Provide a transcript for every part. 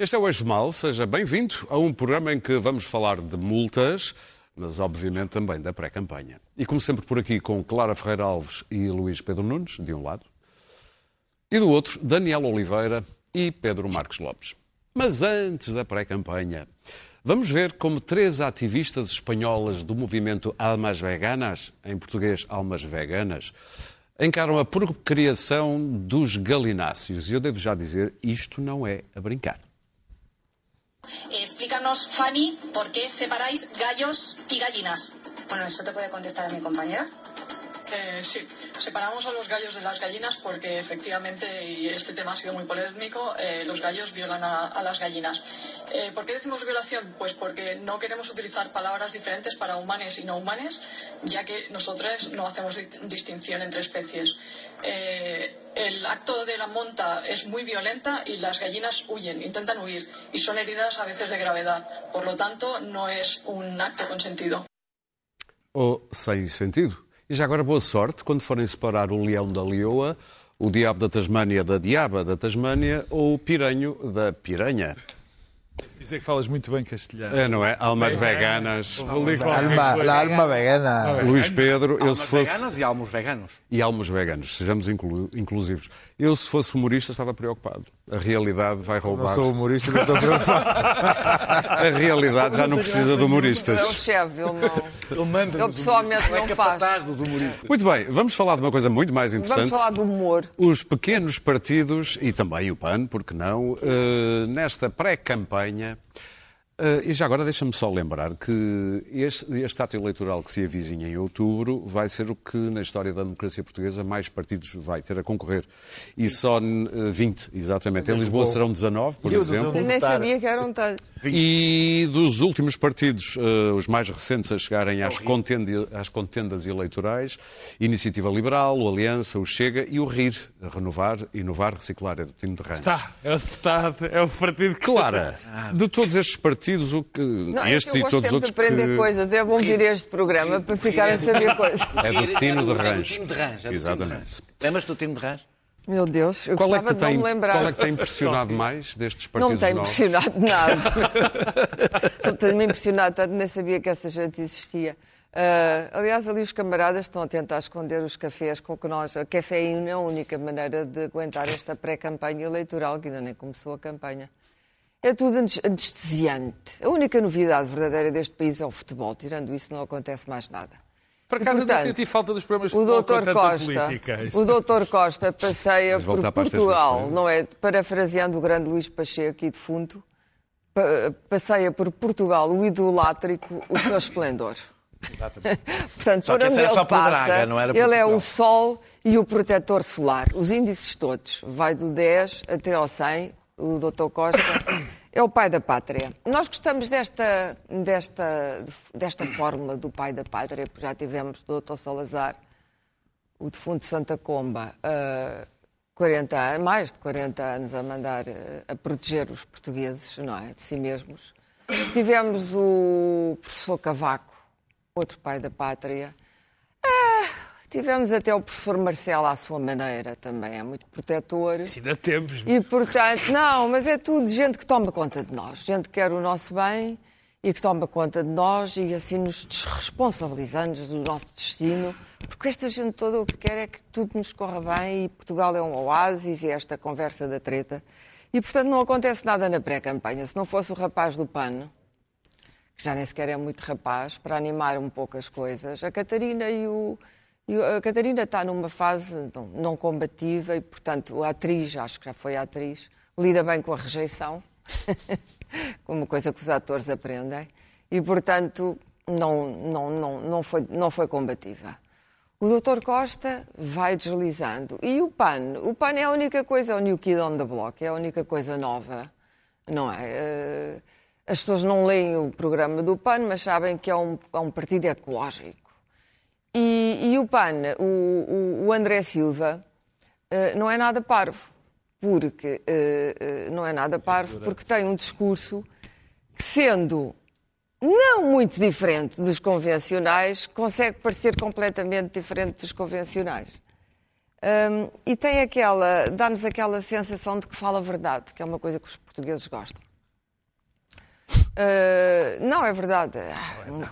Este é o Eixo Mal, seja bem-vindo a um programa em que vamos falar de multas, mas obviamente também da pré-campanha. E como sempre por aqui com Clara Ferreira Alves e Luís Pedro Nunes, de um lado, e do outro, Daniel Oliveira e Pedro Marques Lopes. Mas antes da pré-campanha, vamos ver como três ativistas espanholas do movimento Almas Veganas, em português Almas Veganas, encaram a procriação dos galináceos. E eu devo já dizer, isto não é a brincar. Explícanos, Fanny, por qué separáis gallos y gallinas. Bueno, eso te puede contestar a mi compañera. Eh, sí, separamos a los gallos de las gallinas porque efectivamente, y este tema ha sido muy polémico, eh, los gallos violan a, a las gallinas. Eh, ¿Por qué decimos violación? Pues porque no queremos utilizar palabras diferentes para humanes y no humanes, ya que nosotros no hacemos di- distinción entre especies. Eh, el acto de la monta es muy violenta y las gallinas huyen, intentan huir y son heridas a veces de gravedad. Por lo tanto, no es un acto consentido. ou sem sentido. E já agora boa sorte quando forem separar o leão da leoa, o diabo da Tasmânia da diaba da Tasmânia ou o piranho da piranha. Dizer que falas muito bem castelhano. É, não é? Almas veganas. Alma, la alma vegana. Luís Pedro, eu Almas se fosse. veganas e almos veganos. E almos veganos, sejamos inclu- inclusivos. Eu, se fosse humorista, estava preocupado. A realidade vai Não roubar. sou humorista, não estou preocupado. A realidade já não precisa de É o humoristas. chefe, ele não. Ele manda Eu pessoalmente não faço. capataz dos humoristas. Muito bem, vamos falar de uma coisa muito mais Vamos interessante. falar do humor. Os pequenos partidos, e também o PAN, porque não, eh, nesta pré-campanha. Eh, e já agora deixa-me só lembrar que este, este ato eleitoral que se avizinha em outubro vai ser o que na história da democracia portuguesa mais partidos vai ter a concorrer. E só eh, 20, exatamente. Em Lisboa serão 19, por E eu exemplo. Eu nem sabia que eram tantos. E dos últimos partidos, eh, os mais recentes a chegarem às, contende- às contendas eleitorais, Iniciativa Liberal, o Aliança, o Chega e o RIR, Renovar, Inovar, Reciclar, é do time de Rãs. Tá, é o deputado, é o partido que... Clara, de todos estes partidos, o que, Não, é estes que eu e todos os outros de aprender que... coisas. É bom vir a este programa para ficar a saber coisas. É do time de Rãs. time de Rãs. é do time de Exatamente. Rãs. Lembras-te do time de Rãs? Meu Deus, eu Qual é, que tem, não me lembrar. qual é que tem impressionado mais destes Não partidos me tem novos? impressionado nada. não tem-me impressionado tanto, nem sabia que essa gente existia. Ah, aliás, ali os camaradas estão a tentar esconder os cafés com que nós. A cafeína é a única maneira de aguentar esta pré-campanha eleitoral, que ainda nem começou a campanha. É tudo anes- anestesiante. A única novidade verdadeira deste país é o futebol. Tirando isso, não acontece mais nada. Por acaso E, eu não portanto, senti falta dos programas de O doutor Costa, política. o doutor Costa passeia por Portugal, terças-feiras? não é? Parafraseando o grande Luís Pacheco e defunto, pa- passeia por Portugal o idolátrico, o seu esplendor. Portanto, Só por onde era ele passa, Braga, não era ele é o sol e o protetor solar. Os índices todos. Vai do 10 até ao 100. O doutor Costa é o pai da pátria. Nós gostamos desta, desta, desta fórmula do pai da pátria, porque já tivemos do doutor Salazar, o defunto Santa Comba, ah, 40 anos, mais de 40 anos a mandar, ah, a proteger os portugueses, não é? De si mesmos. Tivemos o professor Cavaco, outro pai da pátria. Ah, tivemos até o professor Marcelo à sua maneira, também é muito protetor. Isso ainda temos. E, portanto, não, mas é tudo gente que toma conta de nós, gente que quer o nosso bem e que toma conta de nós e assim nos desresponsabilizando do nosso destino, porque esta gente toda o que quer é que tudo nos corra bem e Portugal é um oásis e esta conversa da treta. E, portanto, não acontece nada na pré-campanha. Se não fosse o rapaz do pano, que já nem sequer é muito rapaz, para animar um pouco as coisas, a Catarina e o. e a Catarina está numa fase não, não combativa e, portanto, a atriz, acho que já foi atriz, lida bem com a rejeição, como coisa que os atores aprendem, e, portanto, não, não, não, não, foi, não foi combativa. O Dr. Costa vai deslizando. E o PAN? O PAN é a única coisa, é o New Kid on the Block, é a única coisa nova, não é? Eh, As pessoas não leem o programa do PAN, mas sabem que é um, é um partido ecológico. E, e o PAN, o, o- André Silva, eh, não é nada parvo, porque eh, eh, não é nada parvo, porque tem um discurso que, sendo não muito diferente dos convencionais, consegue parecer completamente diferente dos convencionais. Hum, e tem aquela, dá-nos aquela sensação de que fala a verdade, que é uma coisa que os portugueses gostam. Uh, não, é verdade.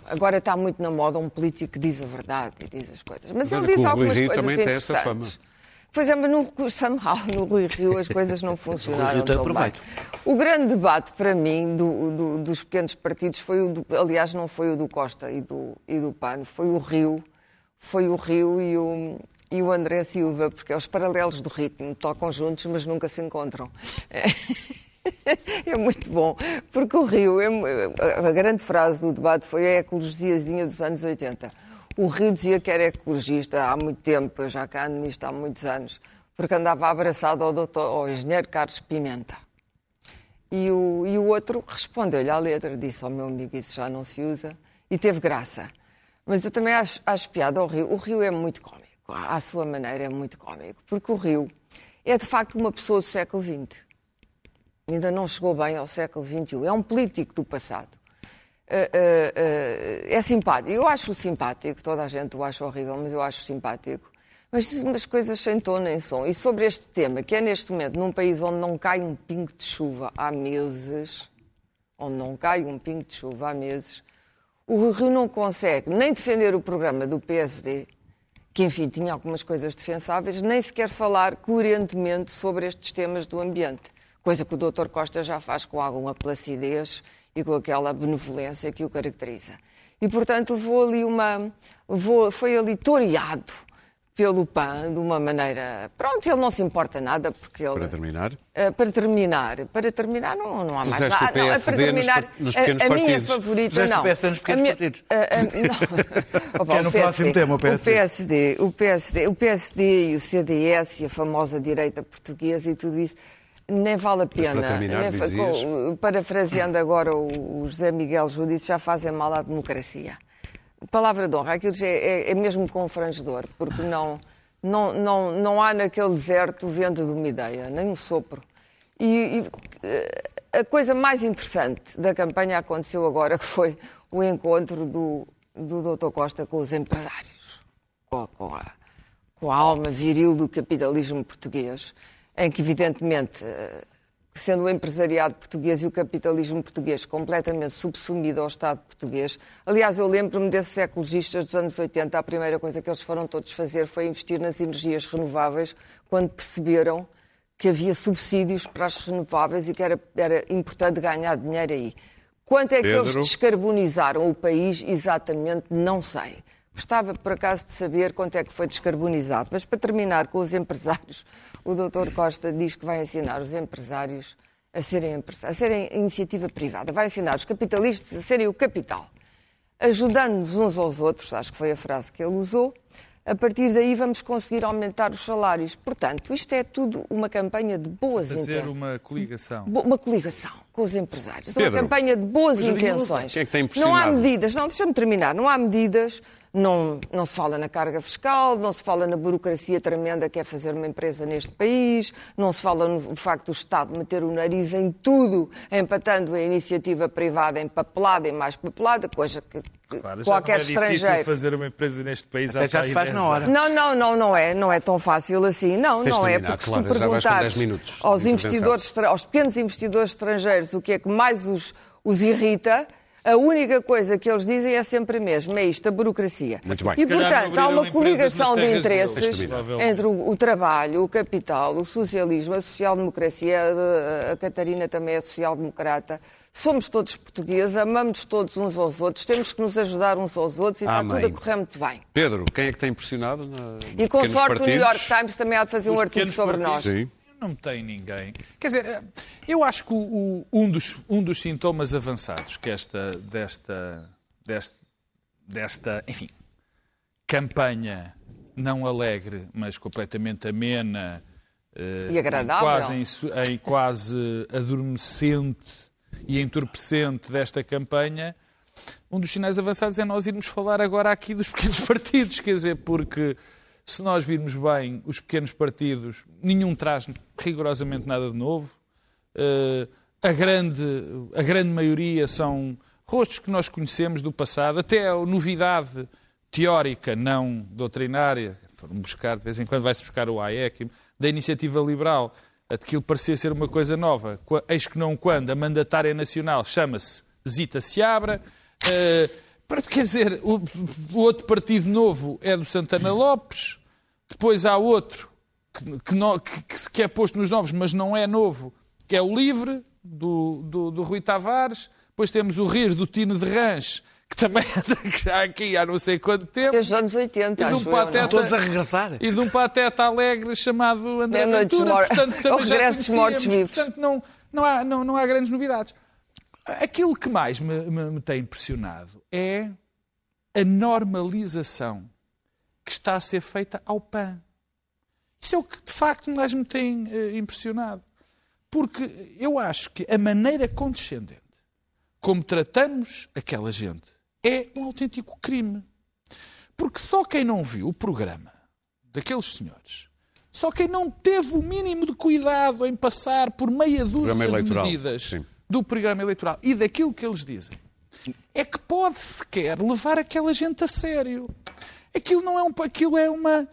Agora está muito na moda um político que diz a verdade e diz as coisas. Mas, Mas ele diz o Rui algumas Rio coisas também tem essa interessantes. fama. Pois é, mas no, somehow, no Rui Rio as coisas não funcionaram tão bem. O grande debate para mim do- do- dos pequenos partidos foi o do, aliás, não foi o do Costa e do, e do PAN, foi o Rio, foi o Rio e o, e o André Silva, porque é os paralelos do ritmo, tocam juntos, mas nunca se encontram. É muito bom, porque o Rio, é- a grande frase do debate foi a ecologiazinha dos anos 80. O Rio dizia que era ecologista há muito tempo, eu já cá ando nisto há muitos anos, porque andava abraçado ao, doutor, ao engenheiro Carlos Pimenta. E o, e o outro respondeu-lhe à letra, disse ao meu amigo, isso já não se usa, e teve graça. Mas eu também acho, acho piada ao Rio. O Rio é muito cómico, à sua maneira é muito cómico, porque o Rio é de facto uma pessoa do século XX. Ainda não chegou bem ao século XXI. É um político do passado. Uh, uh, uh, é simpático. Eu acho simpático, toda a gente o acha horrível, mas eu acho simpático. Mas diz umas coisas sem tom nem som. E sobre este tema, que é neste momento num país onde não cai um pingo de chuva há meses, onde não cai um pingo de chuva há meses, o Rio não consegue nem defender o programa do PSD, que enfim tinha algumas coisas defensáveis, nem sequer falar coerentemente sobre estes temas do ambiente. Coisa que o Dr. Costa já faz com alguma placidez e com aquela benevolência que o caracteriza. E, portanto, levou ali uma. Levou, foi ali toreado pelo PAN de uma maneira. Pronto, ele não se importa nada, porque ele. Para terminar, Uh, para terminar, para terminar não, não há mais Puseste o nada. Não, é para nos terminar, nos a- pequenos a, minha partidos. favorita Puseste o não. PSD nos pequenos A minha- partidos. a- a- não. Opa, Que é no o próximo tema, o O PSD. PSD, o PSD, o PSD e o CDS e a famosa direita portuguesa e tudo isso. Nem vale a pena. para terminar, Nem dizias? parafraseando agora o, José Miguel Júdice, já fazem mal à democracia. Palavra de honra, aquilo já é, é mesmo confrangedor, porque não, não, não, não há naquele deserto vento de uma ideia, nem um sopro. E, e, eh, a coisa mais interessante da campanha aconteceu agora, que foi o encontro do, do Dr. Costa com os empresários, com, a- com a, com a alma viril do capitalismo português, em que, evidentemente, eh, sendo o empresariado português e o capitalismo português completamente subsumido ao Estado português. Aliás, eu lembro-me desses ecologistas dos anos 80, a primeira coisa que eles foram todos fazer foi investir nas energias renováveis, quando perceberam que havia subsídios para as renováveis e que era, era importante ganhar dinheiro aí. Quanto é que eles Pedro? descarbonizaram o país? Exatamente, não sei. Gostava, por acaso, de saber quanto é que foi descarbonizado. Mas, para terminar com os empresários, o Dr. Costa diz que vai ensinar os empresários a serem, a serem iniciativa privada. Vai ensinar os capitalistas a serem o capital. Ajudando-nos uns aos outros, acho que foi a frase que ele usou. A partir daí vamos conseguir aumentar os salários. Portanto, isto é tudo uma campanha de boas Fazer intenções. uma coligação. Bo- uma coligação com os empresários. Pedro, uma campanha de boas intenções. quem é que tem não há medidas, não, deixa-me terminar, não há medidas, não, não se fala na carga fiscal, não se fala na burocracia tremenda que é fazer uma empresa neste país, não se fala no facto do Estado meter o nariz em tudo, empatando a iniciativa privada em papelada e mais papelada, coisa que, que Claro, já qualquer não é difícil estrangeiro... fazer uma empresa neste país Até já se faz 10 na hora. Não, não, não, não é. Não é tão fácil assim. Não, Tens não é. Porque se Clara, tu já perguntares 10 minutos de aos investidores, aos pequenos investidores estrangeiros o que é que mais os, os irrita, a única coisa que eles dizem é sempre a mesma, é isto, a burocracia. Muito bem. E, portanto, há uma coligação de interesses entre o, o trabalho, o capital, o socialismo, a social-democracia, a, a Catarina também é social-democrata. Somos todos portugueses, amamos todos uns aos outros, temos que nos ajudar uns aos outros e está Amém. tudo a correr muito bem. Pedro, quem é que tem impressionado? Na, E com sorte o New? York Times também há de fazer um Os artigo pequenos sobre nós. partidos. Sim. Não tem ninguém. Quer dizer, eu acho que o- um, dos, um dos sintomas avançados que esta, desta, desta, desta, enfim, campanha não alegre, mas completamente amena eh, E agradável. Quase, ensu- em quase adormecente e entorpecente desta campanha, um dos sinais avançados é nós irmos falar agora aqui dos pequenos partidos, quer dizer, porque se nós virmos bem os pequenos partidos, nenhum traz rigorosamente nada de novo. Eh, a, grande, a grande maioria são rostos que nós conhecemos do passado, até a novidade teórica, não doutrinária. Foram buscar, de vez em quando vai-se buscar o AEC, da iniciativa liberal. Aquilo parecia ser uma coisa nova. Eis que não quando a mandatária nacional chama-se Zita Seabra. para- quer dizer, o, o outro partido novo é do Santana Lopes. Depois há outro que, que não- que- é posto nos novos, mas não é novo, que é o Livre, do, do, do Rui Tavares. Depois temos o Rir, do Tino de Rãs, que também anda já aqui há não sei quanto tempo. Desde os anos 80, E de um acho eu, pateta- não? Todos a regressar. E de um pateta alegre chamado André Meia-noite Ventura, mor- portanto, que também Ou já regresso dos mortos conhecíamos, vivos. portanto não, não, há, não, não há grandes novidades. Aquilo que mais me, me- me tem impressionado é a normalização que está a ser feita ao PAN. Isso é o que de facto mais me tem eh, impressionado. Porque eu acho que a maneira condescendente como tratamos aquela gente é um autêntico crime. Porque só quem não viu o programa daqueles senhores, só quem não teve o mínimo de cuidado em passar por meia dúzia de medidas sim. do programa eleitoral e daquilo que eles dizem, é que pode sequer levar aquela gente a sério. Aquilo não é um, aquilo é uma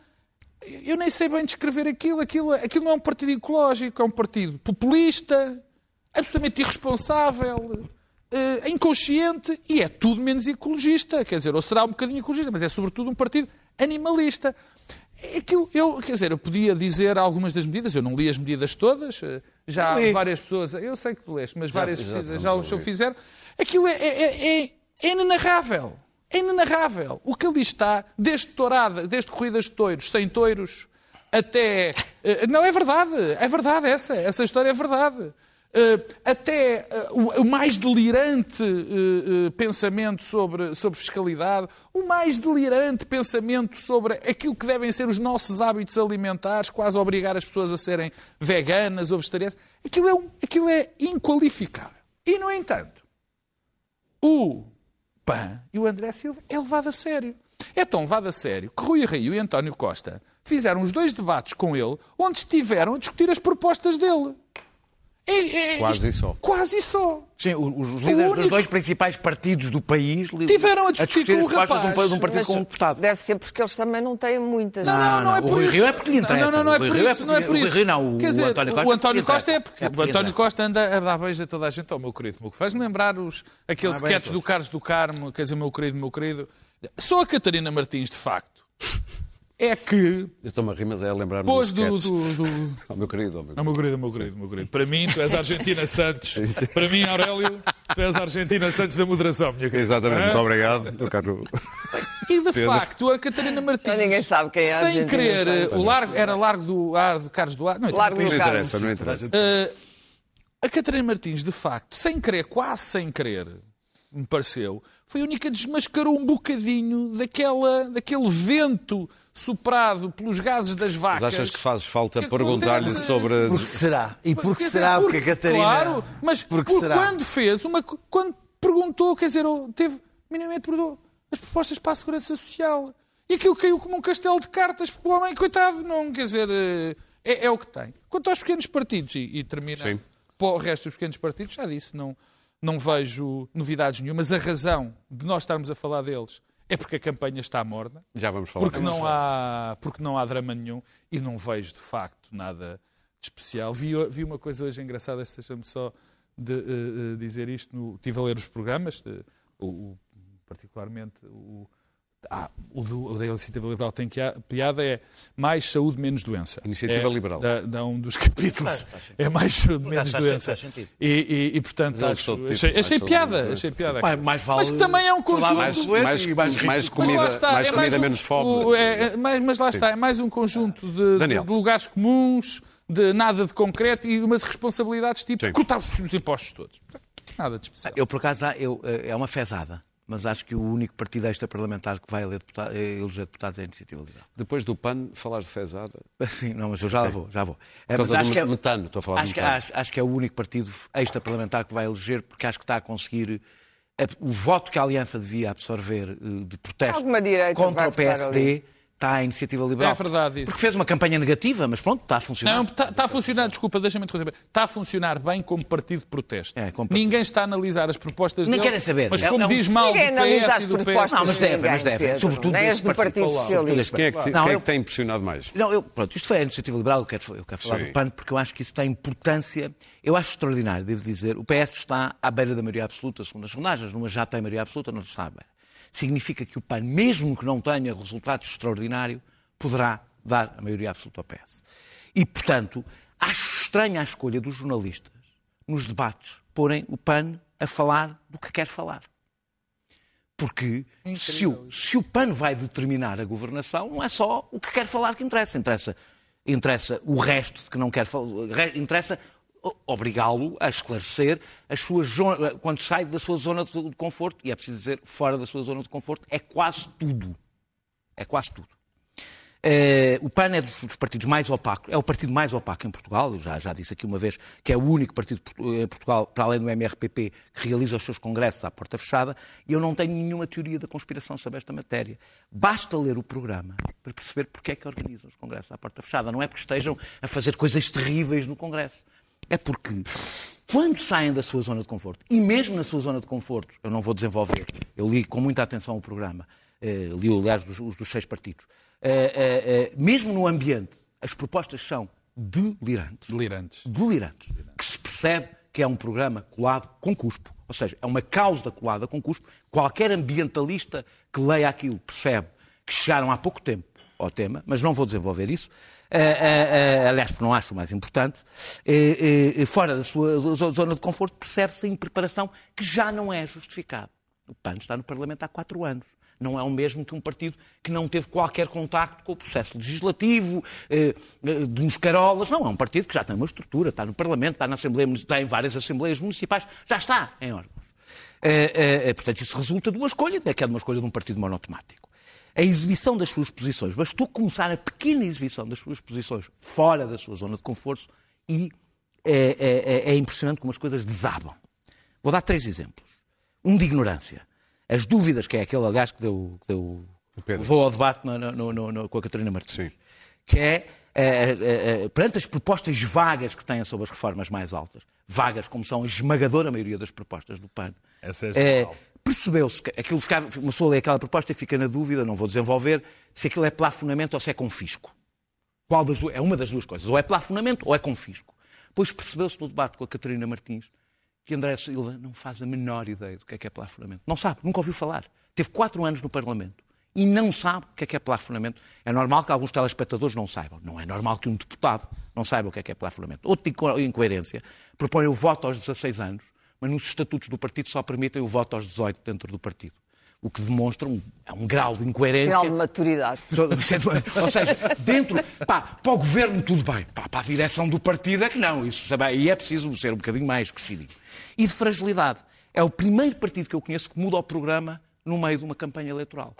eu nem sei bem descrever aquilo. Aquilo, aquilo não é um partido ecológico, é um partido populista, absolutamente irresponsável, eh, inconsciente e é tudo menos ecologista. Quer dizer, ou será um bocadinho ecologista, mas é sobretudo um partido animalista. Aquilo, eu, quer dizer, eu podia dizer algumas das medidas, eu não li as medidas todas, eh, já várias pessoas, eu sei que tu leste, mas várias já pessoas vamos já o fizeram. Aquilo é, é, é, é inenarrável. É inenarrável. O que ali está, desde tourada, desde corridas de touros, sem touros, até. eh, Não, é verdade. É verdade essa. Essa história é verdade. Eh, Até eh, o mais delirante pensamento sobre, sobre fiscalidade, o mais delirante pensamento sobre aquilo que devem ser os nossos hábitos alimentares, quase obrigar as pessoas a serem veganas ou vegetarianas, aquilo é, aquilo é inqualificável. E, no entanto, o PAN e o André Silva é levado a sério. É tão levado a sério que Rui Rio e António Costa fizeram os dois debates com ele, onde estiveram a discutir as propostas dele. É- é- Quase isto- só. Quase só. Sim, os, os líderes único- dos dois principais partidos do país Tiveram a discutir com as o propostas de um, rapaz. de um partido Mas com um deputado. Deve ser porque eles também não têm muitas. Não, não, não, não, é o por Rui isso. Rio é porque lhe interessa. Não, não, não é O por é isso. Não é porque- por o isso. Rio não, o Quer dizer, António Costa o António. Costa é porque É porque o António. Costa anda a dar beijo a toda a gente, ao meu querido, meu que faz-me lembrar os, aqueles Ah, sketches do Carlos do Carmo, quer dizer, meu querido, meu querido. Só a Catarina Martins, de facto, é que Eu estou-me a rir, mas é a lembrar-me depois do do, do, do, Oh, meu querido, oh, meu Não, meu querido, meu querido, meu querido. Para mim, tu és a Argentina Santos. Para mim, Aurélio, tu és a Argentina Santos da moderação, minha querida. Exatamente, muito obrigado. Eu quero... E de Pedro. facto, a Catarina Martins. Já ninguém sabe quem é a Sem querer, Santos. o largo, era Largo do Ar do Carlos Duarte. Não, Largo Não do interessa, Carlos. não interessa. Uh, a Catarina Martins, de facto, sem querer, quase sem querer, me pareceu, foi a única que desmascarou um bocadinho daquela, daquele vento soprado pelos gases das vacas. Mas achas que faz falta Que perguntar-lhe sobre... Porque será? E porque dizer, será? Porque a Catarina. Claro, mas Porque por será? quando fez, uma, quando perguntou, quer dizer, ou teve, minimamente perguntou, as propostas para a Segurança Social. E aquilo caiu como um castelo de cartas, porque o homem, coitado, não, quer dizer, eh, é, é o que tem. Quanto aos pequenos partidos, e, e termina Sim. para o resto dos pequenos partidos, já disse, não, não vejo novidades nenhumas. A razão de nós estarmos a falar deles é porque a campanha está morna. Já vamos falar Porque não, há, porque não há drama nenhum e não vejo, de facto, nada de especial. Vi, vi uma coisa hoje engraçada, deixa-me só de, eh, dizer isto. No, estive a ler os programas, eh, o, o- particularmente o, ah, o, do, o da Iniciativa Liberal tem que a- piada, é mais saúde, menos doença. Iniciativa é, Liberal. Da, da um dos capítulos. É mais saúde, menos doença. faz sentido. E, e, e, portanto, ele acho, título, achei, achei saúde, piada. menos Achei piada. Mais, mais vale Mas que também é um conjunto. Mais, mais, mais mais comida, está, mais é comida um- menos fome. o- é- é- mas, mas lá está, é mais um conjunto de, de- de lugares comuns, de nada de concreto e umas responsabilidades tipo Sim. cortar os, os impostos todos. Nada de especial. Eu, por acaso, eu, eh, é uma fezada, mas acho que o único partido extra-parlamentar que vai eleger deputa- eleger deputados é a Iniciativa Liberal. Depois do PAN, falares de fezada. Sim, não, mas eu já lá vou, já vou. Causa mas acho que é- metano, estou a falar de acho que, metano. acho, acho que é o único partido extra-parlamentar que vai eleger, porque acho que está a conseguir eh, o voto que a Aliança devia absorver eh, de protesto contra o PSD. Está a iniciativa liberal. É verdade isso. Porque fez uma campanha negativa, mas pronto, está a funcionar. Não, está tá a funcionar, desculpa, deixa-me interromper. Está a funcionar bem como partido de protesto. É, como partido. Ninguém está a analisar as propostas Nem dele. querem saber. Mas É- como é diz mal do Ninguém PS as e do PS. Não, mas de devem, mas devem. Sobretudo Nem as do Partido partido. Socialista. Quem é que, te- Não, quem é que tem impressionado mais? Não, eu, pronto, isto foi a iniciativa liberal, eu quero, eu quero falar Sim. do PAN, porque eu acho que isso tem importância, eu acho extraordinário, devo dizer. O PS está à beira da maioria absoluta, segundo as sondagens, numa já tem maioria absoluta, não está à beira. Significa que o PAN, mesmo que não tenha resultados extraordinários, poderá dar a maioria absoluta ao PS. E, portanto, acho estranha a escolha dos jornalistas, nos debates, porem o PAN a falar do que quer falar. Porque se o, se o PAN vai determinar a governação, não é só o que quer falar que interessa. Interessa, interessa o resto de que não quer falar. Interessa obrigá-lo a esclarecer as suas quando sai da sua zona de conforto, e é preciso dizer, fora da sua zona de conforto, é quase tudo. É quase tudo. Eh, o PAN é dos, dos partidos mais opacos, é o partido mais opaco em Portugal, eu já, já disse aqui uma vez que é o único partido em Portugal, para além do MRPP, que realiza os seus congressos à porta fechada, e eu não tenho nenhuma teoria da conspiração sobre esta matéria. Basta ler o programa para perceber porque é que organizam os congressos à porta fechada. Não é porque estejam a fazer coisas terríveis no congresso. É porque quando saem da sua zona de conforto, e mesmo na sua zona de conforto, eu não vou desenvolver, eu li com muita atenção o programa, eh, li, aliás, dos, os dos seis partidos, eh, eh, mesmo no ambiente, as propostas são delirantes. Delirantes. Delirantes. Que se percebe que é um programa colado com cuspo. Ou seja, é uma causa colada com cuspo. Qualquer ambientalista que leia aquilo percebe que chegaram há pouco tempo ao tema, mas não vou desenvolver isso. Eh, eh, eh, aliás, porque não acho o mais importante. Fora da sua zo- zona de conforto, percebe-se a impreparação que já não é justificada. O PAN está no Parlamento há quatro anos. Não é o mesmo que um partido que não teve qualquer contacto com o processo legislativo, de uns carolas. Não, é um partido que já tem uma estrutura, está no Parlamento, está, na Assembleia, está em várias Assembleias Municipais, já está em órgãos. Portanto, isso resulta de uma escolha, que é de uma escolha de um partido monotemático. A exibição das suas posições, bastou começar a pequena exibição das suas posições fora da sua zona de conforto e é, é- é- é impressionante como as coisas desabam. Vou dar três exemplos. Um de ignorância. As dúvidas, que é aquele, aliás, que deu, que deu vou ao debate no- no- no- com a Catarina Martins. Sim. Que é, eh, eh, perante as propostas vagas que têm sobre as reformas mais altas, vagas como são a esmagadora maioria das propostas do PAN, Essa é geral. Percebeu-se que aquilo ficava, uma pessoa lê aquela proposta e fica na dúvida, não vou desenvolver, se aquilo é plafonamento ou se é confisco. Qual das duas? É uma das duas coisas. Ou é plafonamento ou é confisco. Pois percebeu-se no debate com a Catarina Martins que André Silva não faz a menor ideia do que é que é plafonamento. Não sabe, nunca ouviu falar. Teve quatro anos no Parlamento e não sabe o que é que é plafonamento. É normal que alguns telespectadores não saibam. Não é normal que um deputado não saiba o que é que é plafonamento. Outra inco- incoerência. Propõe o voto aos 16 anos, mas nos estatutos do partido só permitem o voto aos 18 dentro do partido. O que demonstra um, é um grau de incoerência. Sinal de maturidade. Ou seja, dentro, pá, para o governo tudo bem, pá, para a direção do partido é que não. Isso, sabe, aí é preciso ser um bocadinho mais crescidinho. E de fragilidade. É o primeiro partido que eu conheço que muda o programa no meio de uma campanha eleitoral.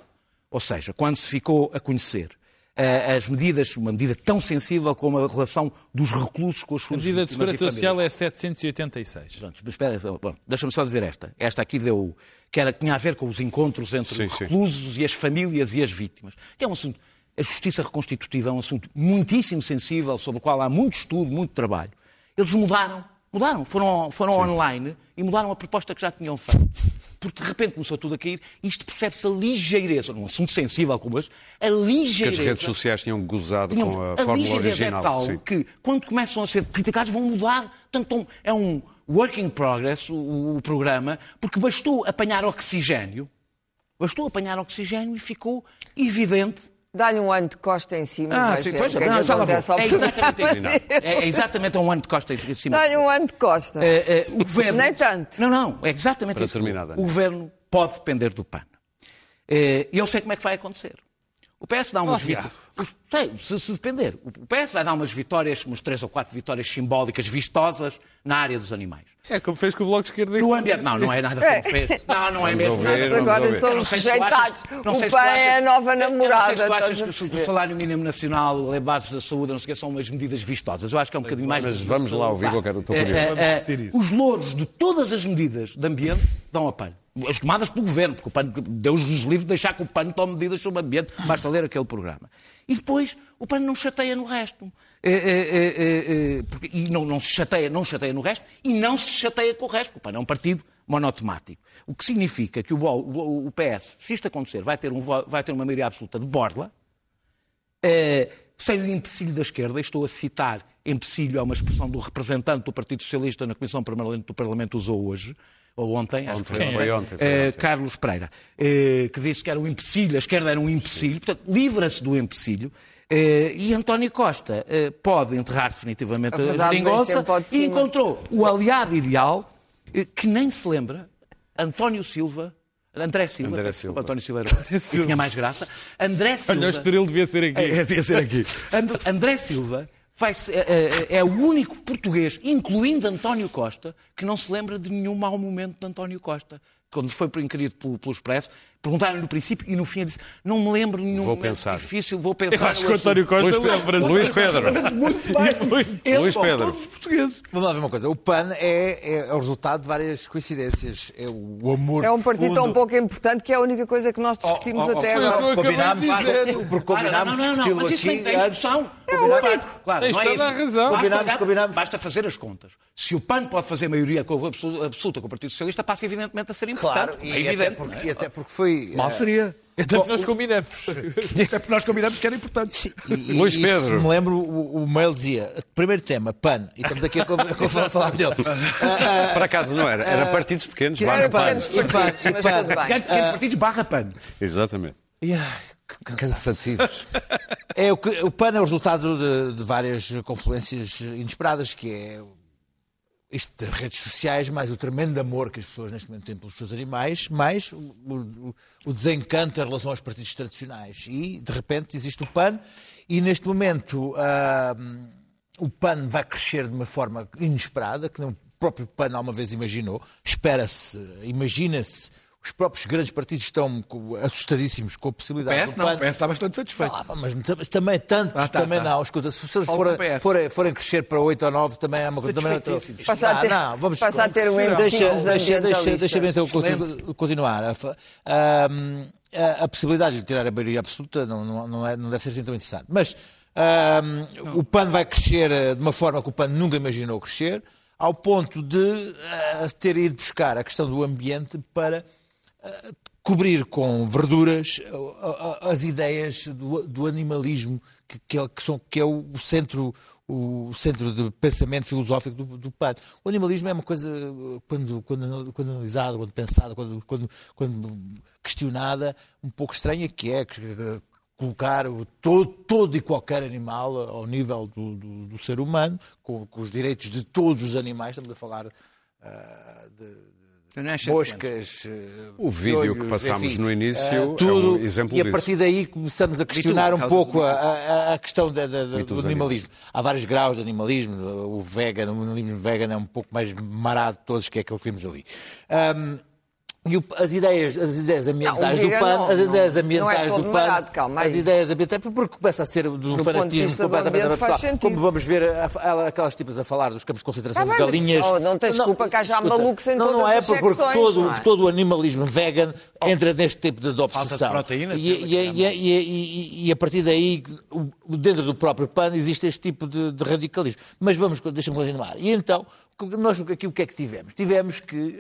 Ou seja, quando se ficou a conhecer as medidas, uma medida tão sensível como a relação dos reclusos com as A suas medida de segurança social famílias. é 786. Pronto, mas espera, bom, deixa-me só dizer esta. Esta aqui deu, que era, tinha a ver com os encontros entre Sim, os sim. reclusos e as famílias e as vítimas. Que é um assunto, a justiça reconstitutiva é um assunto muitíssimo sensível, sobre o qual há muito estudo, muito trabalho. Eles mudaram, mudaram, foram, foram online e mudaram a proposta que já tinham feito. Porque de repente começou tudo a cair e isto percebe-se a ligeireza, num assunto sensível como este, a Que as ligeireza. redes sociais tinham gozado Tinham- com a, a fórmula ligeireza original. é tal Sim. que, quando começam a ser criticados, vão mudar. Portanto, é um work in progress, o, o programa, porque bastou apanhar oxigênio, bastou apanhar oxigênio e ficou evidente. Dá-lhe um ano de costa em cima. Ah, sim, pois, é não, já lá vou. É exatamente isso. É, é exatamente um ano de costa em cima. Dá-lhe um ano de costa. Eh, eh, o governo... Nem tanto. Não, não, é exatamente Para isso. terminar, o governo pode depender do PAN. Eh, E eu sei como é que vai acontecer. O PS dá umas Oh, vitórias. Sei, se, se depender. O PS vai dar umas vitórias, umas três ou quatro vitórias simbólicas, vistosas, na área dos animais. Isso é como fez com o Bloco de Esquerda. e No ambiente. Não, não é nada É. como fez. Não, não é Vamos mesmo ouvir, nada. vamos Agora ouvir. são Eu não os sei se tu achas- rejeitados. O PAN é a nova Eu não namorada. sei se tu achas que o salário mínimo nacional, a base da saúde, não sei o que, são umas medidas vistosas. Eu acho que é um bocadinho mais... Mas vamos lá ouvir, eu quero- estou eh, curioso. Vamos discutir eh, isso. Os louros de todas as medidas de ambiente dão a PAN. As tomadas pelo governo, porque o PAN, Deus nos livre de deixar que o PAN tome medidas sobre o ambiente, basta ler aquele programa. E depois o PAN não chateia no resto. É, é, é, é, é, porque- e não, não se chateia, não chateia no resto e não se chateia com o resto. O PAN é um partido monotemático. O que significa que o, o, o PS, se isto acontecer, vai ter, um, vai ter uma maioria absoluta de borla, eh, sem o empecilho da esquerda, e estou a citar, empecilho é uma expressão do representante do Partido Socialista na Comissão Permanente do Parlamento usou hoje, ou ontem, acho que foi, Ontem, foi ontem, foi eh, ontem. Carlos Pereira, eh, que disse que era um empecilho, a esquerda era um empecilho, portanto, livra-se do empecilho, eh, e António Costa eh, pode enterrar definitivamente A a, vem geringonça e encontrou o aliado ideal, eh, que nem se lembra, António Silva, André Silva, André Silva. desculpa, António Silva era, Silva. tinha mais graça, André Silva... Olha, o Estoril devia ser aqui. É, devia ser aqui. And- André Silva vai ser- é, é- é o único português, incluindo António Costa, que não se lembra de nenhum mau momento de António Costa. Quando foi inquirido pelo, pelo Expresso, perguntaram no princípio e no fim ele disse: Não me lembro nenhum Vou pensar. difícil, vou pensar. Eu acho que o António assunto." Costa Luís Pedro. lembra-se. Luís Pedro. Muito bem. Ele, Luís Pedro. Vamos lá ver uma coisa. O PAN é, é o resultado de várias coincidências. É o amor É um partido profundo. tão pouco importante que é a única coisa que nós discutimos Oh, oh, até oh, foi agora. Combinámos, porque combinámos Claro, não, não, não, discuti-lo aqui nem tem antes. discussão. É único. Claro, Tens não é toda isso. a razão. Basta, Combinamos, basta fazer as contas. Se o PAN pode fazer maioria absoluta com o Partido Socialista, passa evidentemente a ser importante. Claro, e é evidente. até porque, e Mal seria. Até porque nós combinamos. Até porque nós combinamos que era importante. E, e- Luís e Pedro. Se me lembro, o, o mail dizia: primeiro tema, PAN, e estamos aqui a, co- a falar dele. Ah, ah, Por acaso não era. Era partidos pequenos, Era barra PAN, PAN. pequenos partidos, barra PAN. Exatamente. Cansaço. Cansativos. É o, que, o PAN é o resultado de, de várias confluências inesperadas, que é isto das redes sociais, mais o tremendo amor que as pessoas neste momento têm pelos seus animais, mais o, o- o desencanto em relação aos partidos tradicionais. E, de repente, existe o PAN, e neste momento ah, o PAN vai crescer de uma forma inesperada, que nem o próprio PAN alguma vez imaginou. Espera-se, imagina-se. Os próprios grandes partidos estão assustadíssimos com a possibilidade PS do não, PAN o PS está bastante satisfeito. ah, mas, mas também tanto, Ah, tá, também tá. não. Escuta, se vocês forem, o PS. forem, forem crescer para 8 ou 9, também é uma coisa. Também não, Satisfeitíssimos. Passa a ter- não, vamos passa a ter um deixa, deixa, deixa, deixa-me então continu- continuar. A, a- a possibilidade de lhe tirar a maioria absoluta não, não, não, é, não deve ser assim tão interessante. Mas ahm, o PAN vai crescer eh, de uma forma que o PAN nunca imaginou crescer, ao ponto de ah, ter ido buscar a questão do ambiente para cobrir com verduras ah, ah, as ideias do, do animalismo, que, que é, que são, que é o centro, o centro de pensamento filosófico do, do PAN. O animalismo é uma coisa, quando, quando, quando analisada, quando pensada, quando, quando, quando questionada, um pouco estranha, que é eh, colocar o- todo, todo e qualquer animal ao nível do, do- do ser humano, com, com os direitos de todos os animais, estamos a falar ah, de moscas. eh, O vídeo que piolhos, passámos enfim, no início eh, é um tudo, exemplo E a disso. partir daí começamos a questionar um Causa pouco a, a- a questão da- da- da- do dos animalismo. Há vários graus de animalismo. O vegan, o animalismo vegan é um pouco mais marado de todos, que é aquele que vimos ali. Ahm, e o- as ideias, as ideias ambientais Não, do PAN, não, as não- ideias não é ambientais do PAN, marado, calma as ideias ambientais, porque começa a ser do de fanatismo do completamente sentido. Como vamos ver a- a- aquelas tipas a falar dos campos de concentração Tá de galinhas. não tens culpa que haja malucos em não, todas não é as porque secções, todo, não é? todo o animalismo vegan entra neste tipo de, de obsessão. proteína, e, e, e, e, e- e a partir daí, dentro do próprio PAN, existe este tipo de, de radicalismo. Mas vamos, deixa-me continuar. E então, nós aqui o que é que tivemos? Tivemos que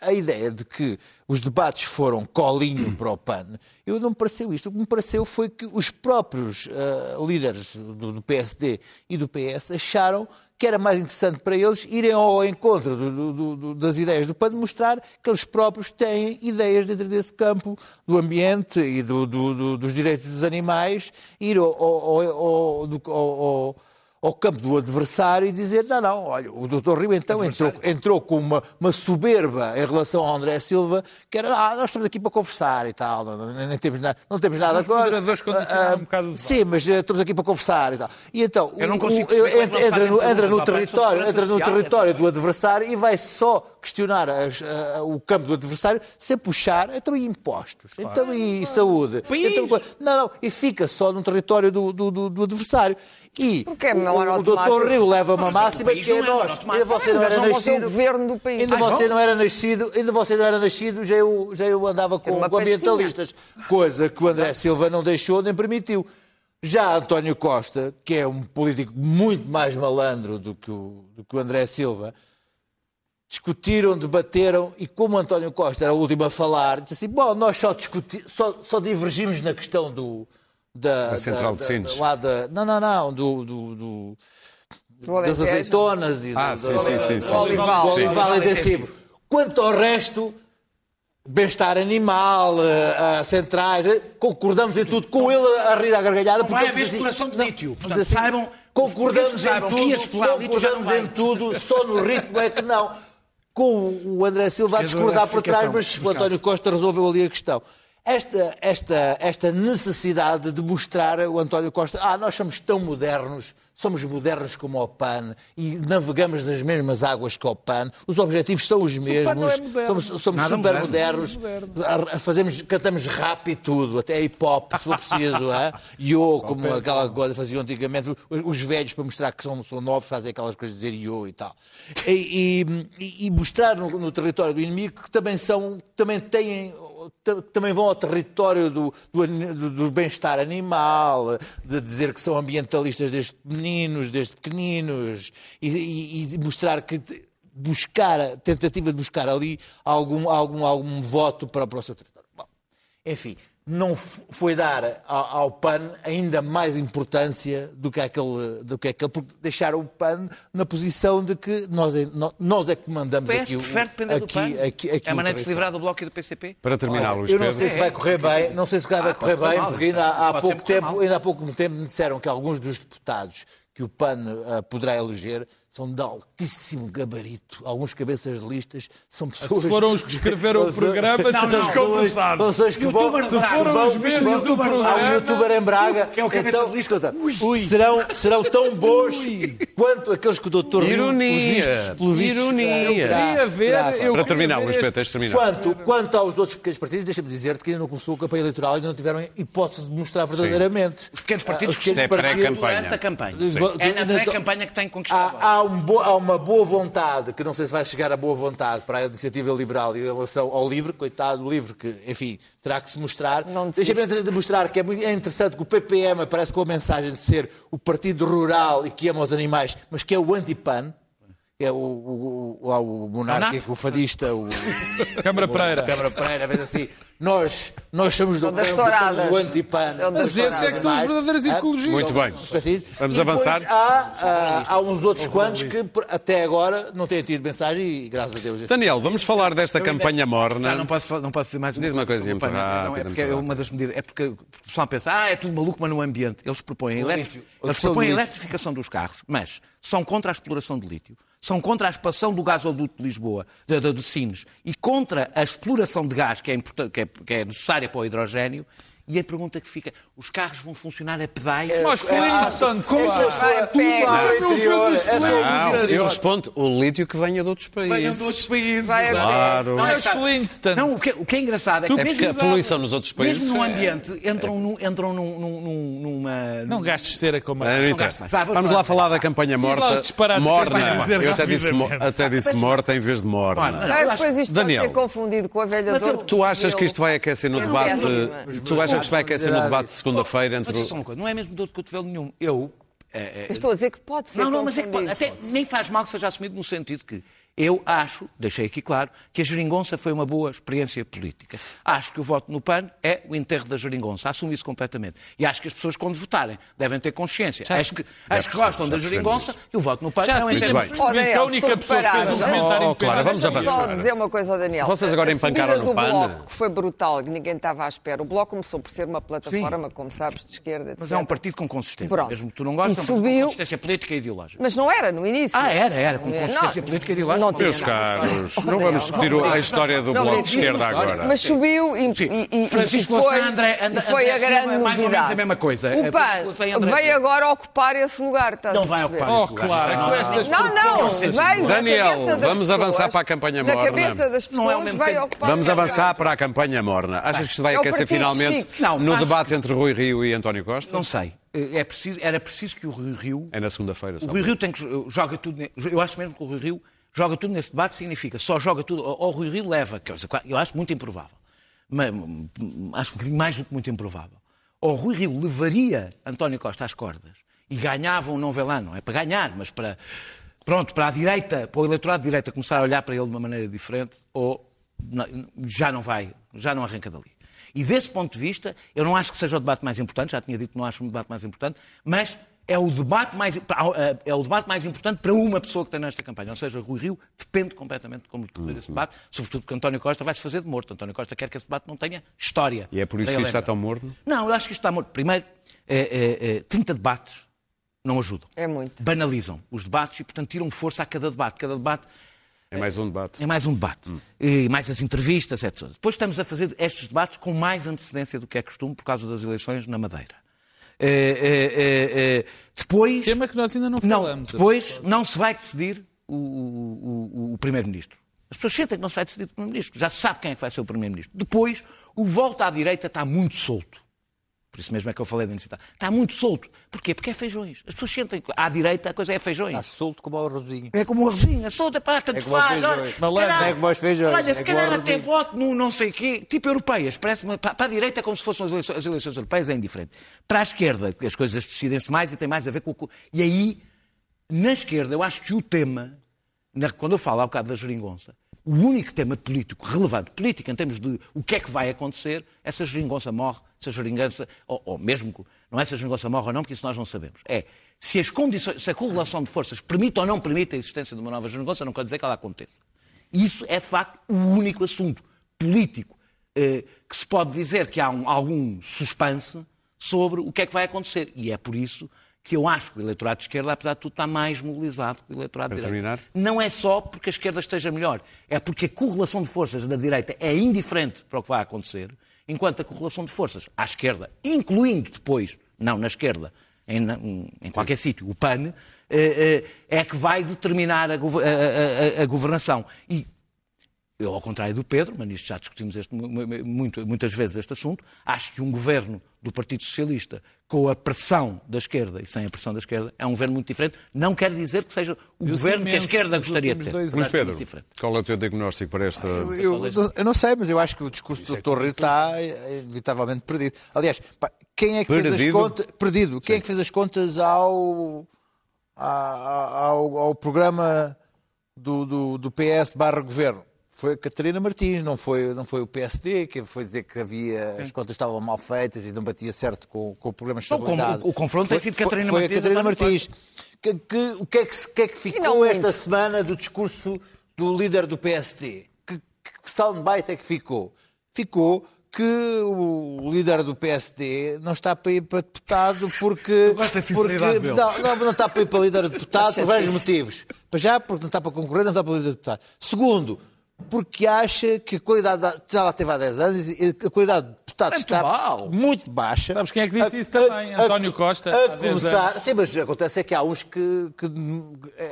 a ideia de que os debates foram colinho para o PAN, eu não me pareceu isto. O que me pareceu foi que os próprios ah, líderes do, do PSD e do PS acharam que era mais interessante para eles irem ao encontro do- do- das ideias do PAN, mostrar que eles próprios têm ideias dentro desse campo do ambiente e do- do- do- dos direitos dos animais, ir ao, ao- ao- ao- ao- campo do adversário e dizer, não, não, olha, o Dr. Rio então entrou, entrou com uma, uma soberba em relação ao André Silva, que era, ah, nós estamos aqui para conversar e tal, não, não- nem temos nada, não temos nada Os agora. condicionaram Ah, ah, um bocado o debate. Sim, mas eh, estamos aqui para conversar e tal. E então, Eu não o- consigo o- como é que entra, entra no, entra no território, entra no território essa- do adversário e vai só questionar as- ah, o campo do adversário sem puxar, então e impostos, então e saúde, País. então, não, não, e fica só no território do, do, do- do adversário. E Porque é o- o doutor Rio leva uma máxima que é é nós. Ainda você não era nascido. governo do país. Ainda Ah, você não era nascido, ainda você não era nascido, já eu, já eu andava com, com ambientalistas. Coisa que o André Silva não deixou nem permitiu. Já António Costa, que é um político muito mais malandro do que o, do que o André Silva, discutiram, debateram e como António Costa era o último a falar, disse assim, bom, nós só, discuti, só, só divergimos na questão do... Da, Da Central de da- Sines. lá da- não, não, não, do- do- do, das azeitonas e Ah, do, sim, do- sim. Do olival. do olival intensivo. Quanto ao resto, bem-estar animal, eh, eh, centrais, eh, concordamos em tudo, com ele a rir à gargalhada. Não vai porque haver assim, exploração de lítio. Portanto, assim, saibam- concordamos saibam em tudo, concordamos em tudo, só no ritmo é que não. Com o André Silva a discordar por trás, mas o António Costa resolveu ali a questão. Esta, esta, esta necessidade de mostrar o António Costa, ah, nós somos tão modernos, somos modernos como o PAN e navegamos nas mesmas águas que o PAN, os objetivos são os PAN mesmos, é moderno. somos, somos super moderno. modernos, a- fazemos, cantamos rap e tudo, até hip hop, se for preciso, é? yo, como aquela coisa que faziam antigamente, os, os velhos para mostrar que são, são novos fazem aquelas coisas de dizer yo e tal. E, e- e mostrar no, no território do inimigo que também são, também têm também vão ao território do, do, do- bem-estar animal, de dizer que são ambientalistas desde meninos, desde pequeninos, e, e- e mostrar que buscar, tentativa de buscar ali algum, algum, algum voto para, para o seu território. Bom, enfim, não foi dar ao, PAN ainda mais importância do que aquele, do que aquele, porque deixar o PAN na posição de que nós, é- nó- nós é que mandamos O PS aqui o- prefere depender do aqui- PAN? aqui- aqui é a o maneira de se livrar do Bloco e do PCP? Para terminar, Luís Eu não sei se vai correr bem, não sei se vai Ah, correr bem, mal, porque ainda há, pouco tempo, mal. ainda há pouco tempo me disseram que alguns dos deputados que o PAN ah, poderá eleger são de altíssimo gabarito. Alguns cabeças de listas são pessoas... Se foram os que escreveram o São- programa, são estamos pessoas- conversados. pessoas que vão... Vão- Se foram os mesmos vão- do Há um programa- youtuber em Braga. Que é o cabeça então, de lista. escuta, serão, serão tão bons quanto aqueles que o doutor Rio, Ironia, pelos vistos, pelos vistos, ironia. terá- Eu queria ver, terá- eu Para terminar, Luís Pedro, estes- tens de terminar. Quanto, quanto aos outros pequenos partidos, deixa-me dizer-te que ainda não começou a campanha eleitoral e ainda não tiveram hipótese de mostrar verdadeiramente. Os pequenos partidos Ah, os pequenos é pré-campanha. durante a campanha. Sim. É na pré-campanha que têm que conquistar votos. Há, há, um bo- há uma boa vontade, que não sei se vai chegar a boa vontade para a iniciativa liberal em relação ao livro, coitado do livro, que, enfim, terá que se mostrar. Deixa-me demonstrar que é, muito, é interessante que o PPM aparece com a mensagem de ser o partido rural e que ama os animais, mas que é o anti-PAN. Que É o, o, o, lá o monárquico, o fadista, o, Câmara Pereira. Câmara Pereira, vez assim, nós, nós somos do touradas. somos o anti-PAN. Mas esses é que são os verdadeiros Ah, ecologistas. Muito bem. Vamos e avançar? Há, ah, há uns outros quantos que até agora não têm tido mensagem e graças a Deus. Daniel, vamos falar desta campanha morna. Já não posso, não posso dizer mais uma Diz uma coisa coisinha sobre o muito PAN, mas rápida, Não, é porque é uma das medidas. É porque o pessoal pensa, ah, é tudo maluco, mas no ambiente. Eles propõem, a eletri- eles do propõem a eletrificação dos carros, mas são contra a exploração de lítio, são contra a expansão do gasoduto de Lisboa, de, de, de Sines, e contra a exploração de gás que é, que é, que é necessária para o hidrogênio. E a pergunta que fica, os carros vão funcionar a pedais? Mas Flintstones, Contra a não, É no eu respondo, o lítio que venha de outros países. Venham de outros países. Vai a pé. Claro. Não é é os Flintstones. Não, o que, o que é engraçado é que É porque a poluição nos outros países... mesmo no é- ambiente entram, num, entram num, num- num- numa... Não gastes cera como É, não. Vá, vou Vamos lá falar da campanha morta. Morna. Eu até disse, até disse morta em vez de morna. Depois isto Daniel. pode ser confundido com a velha Mas Tu achas que isto vai aquecer no É debate? Tu achas que isto vai aquecer no debate de segunda-feira entre Mas é uma coisa, não é mesmo dor de cotovelo nenhum. Eu... é, é, Eu estou a dizer que pode ser não, não, mas é que pode, até nem faz mal que seja assumido no sentido que eu acho, deixei aqui claro, que a geringonça foi uma boa experiência política. Acho que o voto no PAN é o enterro da geringonça. Assumo isso completamente. E acho que as pessoas, quando votarem, devem ter consciência. acho que, acho que gostam já da geringonça isso. e o voto no PAN Já é muito enterro que Daniel, a única pessoa que fez um comentário Oh, impecável- vamos Deixa-me só avançar. dizer uma coisa ao Daniel. Vocês agora a empancaram no do PAN. Bloco, que foi brutal, que ninguém estava à espera. O Bloco começou por ser uma plataforma, como sabes, de esquerda, etc. Mas é um partido com consistência. Pronto. Mesmo que tu não gostes, é um com consistência política e ideológica. Mas não era no início. Ah, era, era, com Não, consistência política e ideológica. Não tinha Meus caros, não vamos discutir a história do Bloco de Esquerda é agora. Mas subiu e, Francisco e foi, André- André- foi a grande Silva, mais ou novidade. menos a mesma coisa. É, O e PAN veio agora ocupar esse lugar. estás Não vai ocupar Oh, esse lugar. claro, com estas Não, não, veio na Daniel, vamos avançar para a campanha Na morna. cabeça das é pessoas vai ocupar Vamos avançar para a campanha morna. Achas que isto vai É aquecer partido finalmente no debate entre Rui Rio e António Costa? Não sei. é preciso, era preciso que o Rui Rio É na segunda-feira. o. Rui Rio tem que, joga tudo. Eu acho mesmo que o Rui Rio joga tudo nesse debate, significa só joga tudo. Ou Rui Rio leva, que eu acho muito improvável. Mas, acho mais do que muito improvável. Ou o Rui Rio levaria António Costa às cordas e ganhava um não vê lá, não é para ganhar, mas para. Pronto, para a direita, para o eleitorado de direita começar a olhar para ele de uma maneira diferente, ou já não vai, já não arranca dali. E desse ponto de vista, eu não acho que seja o debate mais importante, já tinha dito que não acho um debate mais importante, mas é o debate mais, é o debate mais importante para uma pessoa que tem nesta campanha. Ou seja, Rui Rio depende completamente de como decorrer esse debate, sobretudo porque António Costa vai se fazer de morto. António Costa quer que esse debate não tenha história. E é por isso que isto está tão morno? Não, eu acho que isto está morto. Primeiro, é, é, é, 30 debates não ajudam. É muito. Banalizam os debates e, portanto, tiram força a cada debate. Cada debate É mais um debate. é mais um debate. E mais as entrevistas, etc. Depois estamos a fazer estes debates com mais antecedência do que é costume por causa das eleições na Madeira. É, é, depois. Tema que nós ainda não Não, falamos. depois não se vai decidir o, o- o- o Primeiro-Ministro. As pessoas sentem que não se vai decidir o Primeiro-Ministro. Já se sabe quem é que vai ser o Primeiro-Ministro. Depois, o voto à direita está muito solto. Por isso mesmo é que eu falei da necessidade. Está muito solto. Porquê? Porque é feijões. As pessoas sentem que à direita a coisa é feijões. Está solto como o arrozinho. É como o arrozinho, a solta, pá, tanto É faz. Olha, Malandro. calhar- É como os feijões, Olha, é se calhar até voto no não sei quê, tipo europeias. Parece para, a direita é como se fossem as eleições, as eleições europeias, é indiferente. Para a esquerda, as coisas decidem-se mais e tem mais a ver com o. E aí, na esquerda, eu acho que o tema, quando eu falo há bocado da geringonça, o único tema político relevante, político em termos de o que é que vai acontecer, essa geringonça morre, se a geringonça, ou, ou mesmo, que- não é se a geringonça morre ou não, porque isso nós não sabemos. É se as condições, se a correlação de forças permite ou não permite a existência de uma nova geringonça, não quer dizer que ela aconteça. Isso é, de facto, o único assunto político eh, que se pode dizer que há um- algum suspense sobre o que é que vai acontecer. E é por isso que eu acho que o eleitorado de esquerda, apesar de tudo, está mais mobilizado que o eleitorado de direita. terminar? Não é só porque a esquerda esteja melhor, é porque a correlação de forças da direita é indiferente para o que vai acontecer, enquanto a correlação de forças à esquerda, incluindo depois, não na esquerda, em, em qualquer sítio, o PAN, eh, eh, é que vai determinar a, a- a- a governação. E eu, ao contrário do Pedro, mas nisto já discutimos este, mu- mu- muito- muitas vezes este assunto, acho que um governo do Partido Socialista com a pressão da esquerda e sem a pressão da esquerda é um governo muito diferente. Não quer dizer que seja o Viu-se governo que a esquerda gostaria de ter. Luís é Pedro, muito diferente. qual é o teu diagnóstico para esta. Eu, eu- eu não sei, mas eu acho que o discurso do Dr. Rio está eh, inevitavelmente perdido. Aliás, pá, quem é que fez as Perdido? contas. Perdido. Quem é que fez as contas ao, a- ao, ao programa do, do, do PS barra governo? Foi a Catarina Martins, não foi, não foi o PSD, que foi dizer que havia, as contas estavam mal feitas e não batia certo com, com o programa de Não, como estabilidade. o- o confronto foi, tem sido foi- Catarina foi Martins a Catarina Martins. Que, que- o que é que, que é que não ficou esta semana do discurso do líder do PSD? Que, que soundbite é que ficou? Ficou que o líder do PSD não está para ir para deputado porque. da porque não, não, não está para ir para líder de deputado por vários motivos. Para já, porque não está para concorrer, não está para líder de deputado. Segundo, porque acha que a qualidade. da- Já lá teve há 10 anos e a qualidade de deputados Muito está mal. muito baixa. Sabes quem é que disse isso também? António Costa, A, há 10 começar. Sim, mas acontece é que há uns que, que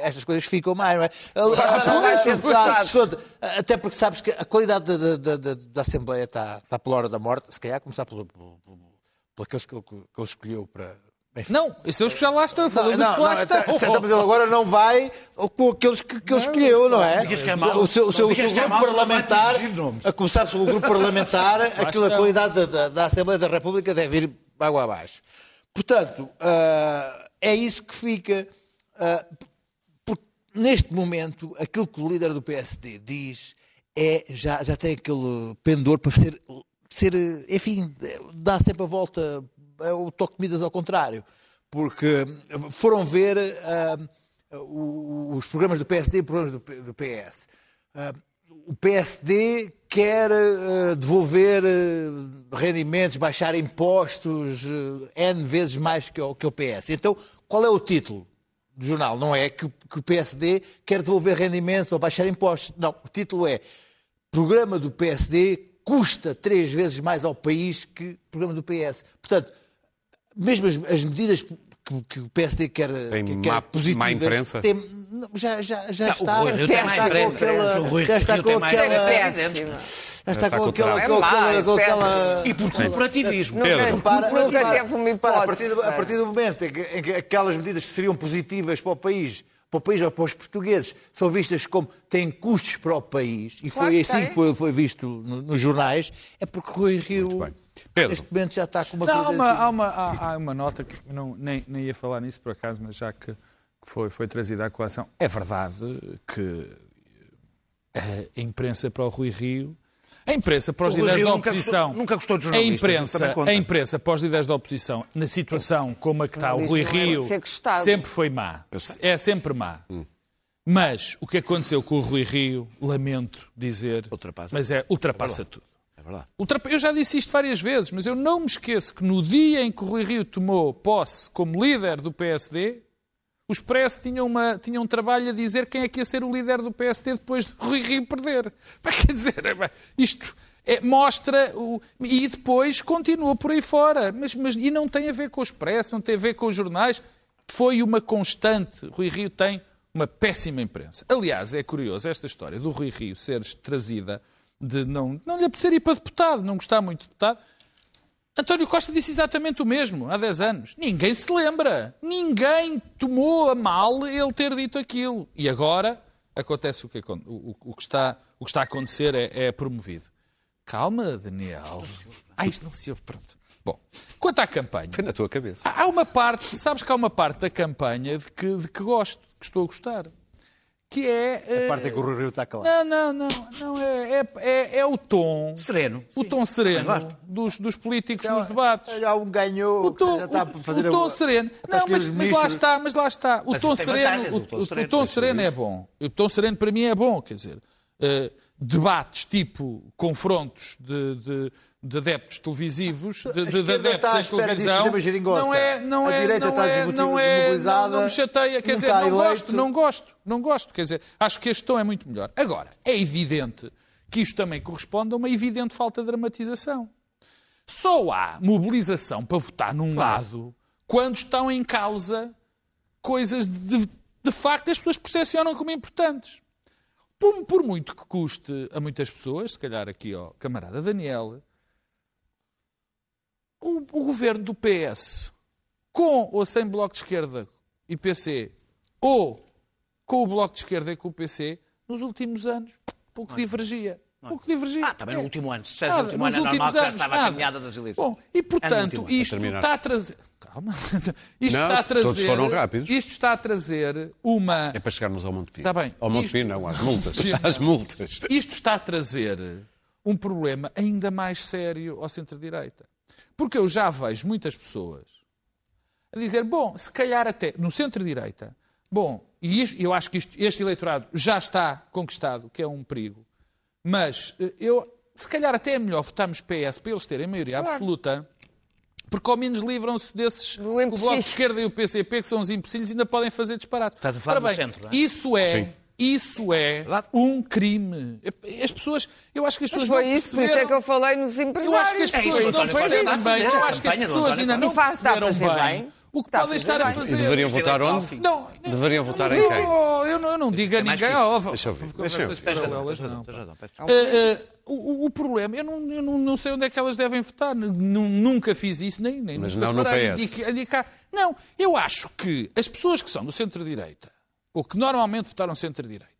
estas coisas ficam mais, não é? Até porque sabes que a qualidade da, da, da, da Assembleia está, está pela hora da morte. Se calhar começar pelo, pelo, pelo, por aqueles que ele, que ele escolheu para. Enfim. Não, isso eu que já lá estão. Não, Falou não, dos que lá não, estão. até- certo, mas ele agora não vai com aqueles que, que ele escolheu, não é? é. O seu, o seu, o seu é grupo senão vai parlamentar, a começar pelo grupo parlamentar, aquilo, a estão. qualidade da, da, da Assembleia da República deve ir água abaixo. Portanto, ah, é isso que fica. porque neste momento, aquilo que o líder do PSD diz é já, já tem aquele pendor para ser, ser, enfim, dá sempre a volta, é o toque de medidas ao contrário. Porque foram ver o- os programas do PSD e os programas do, PS. Ah, o PSD quer ah, devolver rendimentos, baixar impostos N vezes mais que o, que o PS. Então, qual é o título do jornal? Não é que o PSD quer devolver rendimentos ou baixar impostos. Não, o título é Programa do PSD custa três vezes mais ao país que o programa do PS. Portanto, mesmo as, as medidas que, que o PSD quer, Tem que quer má- positivas, má imprensa? tem- não, já, já, já Não, o está, Rui Rio já tem má está com imprensa. aquela, O Rui já está Rio com tem aquela, é. Já está está com com aquela. Com É má, aquela, com é aquela... E por corporativismo. Nunca, Pedro. nunca, teve uma a, partir do, a partir do momento em que, em que aquelas medidas que seriam positivas para o país, para o país ou para os portugueses, são vistas como têm custos para o país, e Claro foi que assim tem. que foi, foi visto no- nos jornais, é porque Rui Rio, bem. Pedro. neste momento, já está com uma Não, há, coisa uma, assim. há, uma, há, há uma nota que não, nem, nem ia falar nisso por acaso, mas já que, que foi, foi trazida à colação, é verdade que a imprensa para o Rui Rio, a imprensa para os líderes da nunca oposição, gostou- nunca gostou de a jornalistas, isso imprensa, a imprensa para os líderes da oposição, na situação como a que está o Rui é Rio, sempre foi má. É sempre má. Mas o que aconteceu com o Rui Rio, lamento dizer, Ultrapassa. mas é ultrapassa tudo. Eu já disse isto várias vezes, mas eu não me esqueço que no dia em que o Rui Rio tomou posse como líder do PSD, o Expresso tinha, uma, tinha um trabalho a dizer quem é que ia ser o líder do PSD depois de Rui Rio perder. Pá, Quer dizer, é, isto é- mostra. O, e depois continua por aí fora. Mas, mas, e não tem a ver com o Expresso, não tem a ver com os jornais. Foi uma constante. Rui Rio tem uma péssima imprensa. Aliás, é curioso esta história do Rui Rio ser trazida de não, não lhe apetecer ir para deputado, não gostar muito de deputado. António Costa disse exatamente o mesmo há 10 anos. Ninguém se lembra. Ninguém tomou a mal ele ter dito aquilo. E agora acontece o que, o- o que, está, o que está a acontecer é, é promovido. Calma, Daniel. Ah, isto não se ouve. Pronto. Bom, quanto à campanha. Foi na tua cabeça. Há uma parte, sabes que há uma parte da campanha de que, de que gosto, que estou a gostar. Que é. eh, A parte é que o Rui Rio está calado. Não, não, não. não é, é, é, é o tom. Sereno. O tom sereno Também gosto. dos, dos políticos nos debates. Já um ganhou, O tom, já está a o- fazer o tom a- sereno. a Não, mas, mas lá está, mas lá está. O Mas tom sereno, o, o tom o- o sereno, tom sereno é bom. O tom sereno para mim é bom, quer dizer, eh, debates tipo confrontos de, de, de adeptos televisivos, de, de, de adeptos à em televisão, não é, não A é, direita não está é, não é, não, não me chateia, quer dizer, não eleito. gosto, não gosto, não gosto, quer dizer, acho que este tom é muito melhor. Agora, é evidente que isto também corresponde a uma evidente falta de dramatização. Só há mobilização para votar num lado quando estão em causa coisas de, de facto as pessoas percepcionam como importantes. Por, por muito que custe a muitas pessoas, se calhar aqui ao camarada Daniel, o, o governo do PS, com ou sem Bloco de Esquerda e PC, ou com o Bloco de Esquerda e com o PC, nos últimos anos, pouco divergia. Pouco divergia. Ah, também no É. último ano. Se no Nada, último nos ano é normal já anos, estava a nada. caminhada das eleições. Bom, e portanto, ano. isto está a trazer. Calma. Isto Não, está a trazer. todos foram rápidos. Isto está a trazer uma. É para chegarmos ao Montepio. Está bem. Ao Montepio Isto- não, às multas. Às multas. Isto está a trazer um problema ainda mais sério ao centro-direita. Porque eu já vejo muitas pessoas a dizer, bom, se calhar até no centro-direita, bom, e isto- eu acho que isto- este eleitorado já está conquistado, que é um perigo, mas eh, eu, se calhar até é melhor votarmos PS para eles terem maioria absoluta, porque ao menos livram-se desses, Do o. Bloco de Esquerda e o PCP, que são os empecilhos, ainda podem fazer disparate. Estás a falar Ora do bem, centro, não é? Isso é, Sim. Isso é um crime. As pessoas, eu acho que as Mas pessoas foi não isso, por isso é que eu falei nos empresários. eu acho que as É pessoas o não percebem bem. fazer. Eu acho que as pessoas ainda não E perceberam bem bem. o que Está a podem estar a bem. fazer. Deveriam Isto é votar onde? Não, Deveriam votar em eu, quem? eu não, eu não digo a ninguém. Deixa eu ver, deixa eu ver. Tens razão, tens razão, Uh, uh, o, o problema, eu, não, eu não, não sei onde é que elas devem votar. N- nunca fiz isso, nem, nem Mas nunca não no farei. PS. Indica- indicar. Não, eu acho que as pessoas que são do centro-direita, ou que normalmente votaram centro-direita,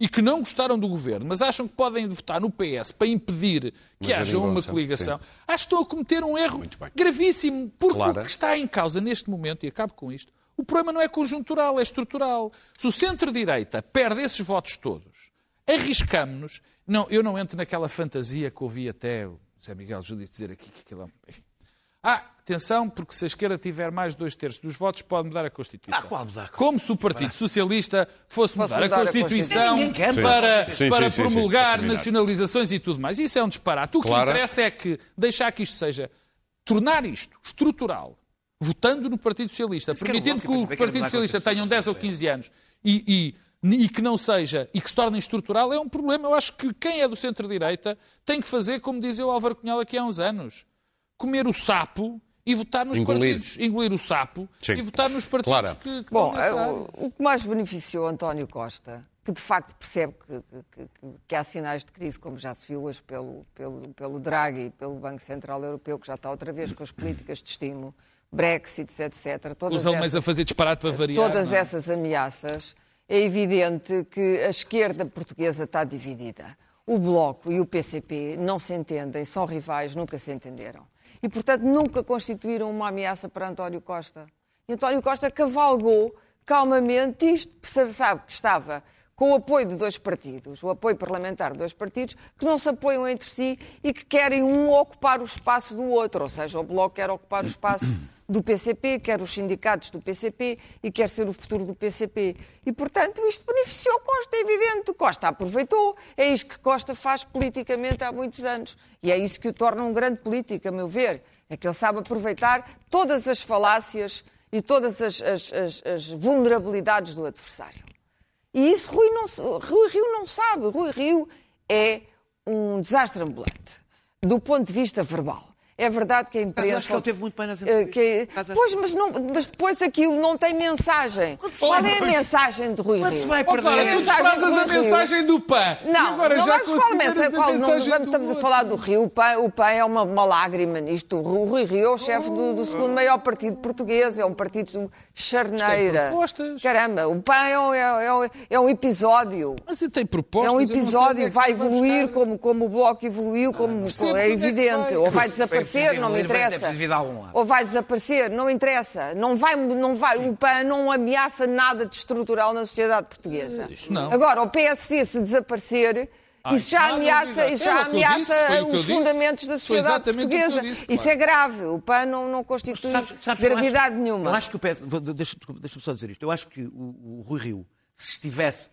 e que não gostaram do governo, mas acham que podem votar no PS para impedir que Uma haja uma coligação, acho que estão a cometer um erro gravíssimo. Porque Clara. o que está em causa neste momento, e acabo com isto, o problema não é conjuntural, é estrutural. Se o centro-direita perde esses votos todos, arriscamos-nos. Não, eu não entro naquela fantasia que ouvi até o Zé Miguel Júdice dizer aqui que aquilo é. Enfim. Ah, atenção, porque se a esquerda tiver mais de dois terços dos votos, pode mudar a Constituição. Ah, qual mudar a Como se o Partido Socialista fosse mudar, mudar a a Constituição quer. para, Sim, para sim, sim, sim, promulgar nacionalizações e tudo mais. Isso é um disparate. O que interessa é que deixar que isto seja, tornar isto estrutural, votando no Partido Socialista, o permitindo que o que era Partido a Socialista Constituição. tenha 10 ou 15 anos e, e, e que não seja, e que se torne estrutural, é um problema. Eu acho que quem é do centro-direita tem que fazer, como dizia o Álvaro Cunhal aqui há uns anos, comer o sapo e votar nos Engolir. partidos. Engolir o sapo Sim. e votar nos partidos Clara. que, que Bom, é, área. o, o que mais beneficiou António Costa, que de facto percebe que, que- que- que há sinais de crise, como já se viu hoje pelo, pelo, pelo Draghi e pelo Banco Central Europeu, que já está outra vez com as políticas de estímulo, Brexit, etc. Todas Os alemães a fazer disparate para variar. todas não é? essas ameaças, é evidente que a esquerda portuguesa está dividida. O Bloco e o PCP não se entendem, são rivais, nunca se entenderam. E, portanto, nunca constituíram uma ameaça para António Costa. E António Costa cavalgou calmamente isto, sabe- que estava com o apoio de dois partidos, o apoio parlamentar de dois partidos, que não se apoiam entre si e que querem um ocupar o espaço do outro. Ou seja, o Bloco quer ocupar o espaço do PCP, quer os sindicatos do PCP e quer ser o futuro do PCP. E, portanto, isto beneficiou Costa, é evidente. Costa aproveitou. É isto que Costa faz politicamente há muitos anos. E é isso que o torna um grande político, a meu ver. É que ele sabe aproveitar todas as falácias e todas as, as- as- as vulnerabilidades do adversário. E isso Rui, não, Rui Rio não sabe. Rui Rio é um desastre ambulante, do ponto de vista verbal. É verdade que a imprensa. acho que ele teve muito bem nas eh, entrevistas. que- Pois, mas, não, mas depois aquilo não tem mensagem. Qual é a mensagem de Rui Quando Rio? se vai Ó, Clara, perder. tu desprezas a mensagem do PAN. Não, agora não já vamos consideras mensagem, a qual, não, mensagem vamos- do estamos a falar do Rio. O PAN, o PAN é uma, uma lágrima nisto. O Rui Rio é o chefe do, do segundo maior partido português, é um partido charneira. propostas. Caramba, o PAN é um, é um- é um episódio. Mas ele tem É propostas. um onde episódio, é que vai evoluir como, como o Bloco evoluiu, como percebo é é evidente. vai. Ou vai É desaparecer, não me é interessa. lado. Ou vai desaparecer, não interessa. Não vai, não vai, o PAN não ameaça nada de estrutural na sociedade portuguesa. Isso não. Agora, o PSD, se desaparecer, Ah, isso já ameaça, isso É já disse, ameaça eu os disse. fundamentos da Foi sociedade portuguesa. disse, Isso é grave. O PAN não, não constitui Sabes- sabes que eu gravidade acho- nenhuma. Eu acho que o PS. Deixa- Deixa-me só dizer isto. Eu acho que o, o Rui Rio, se estivesse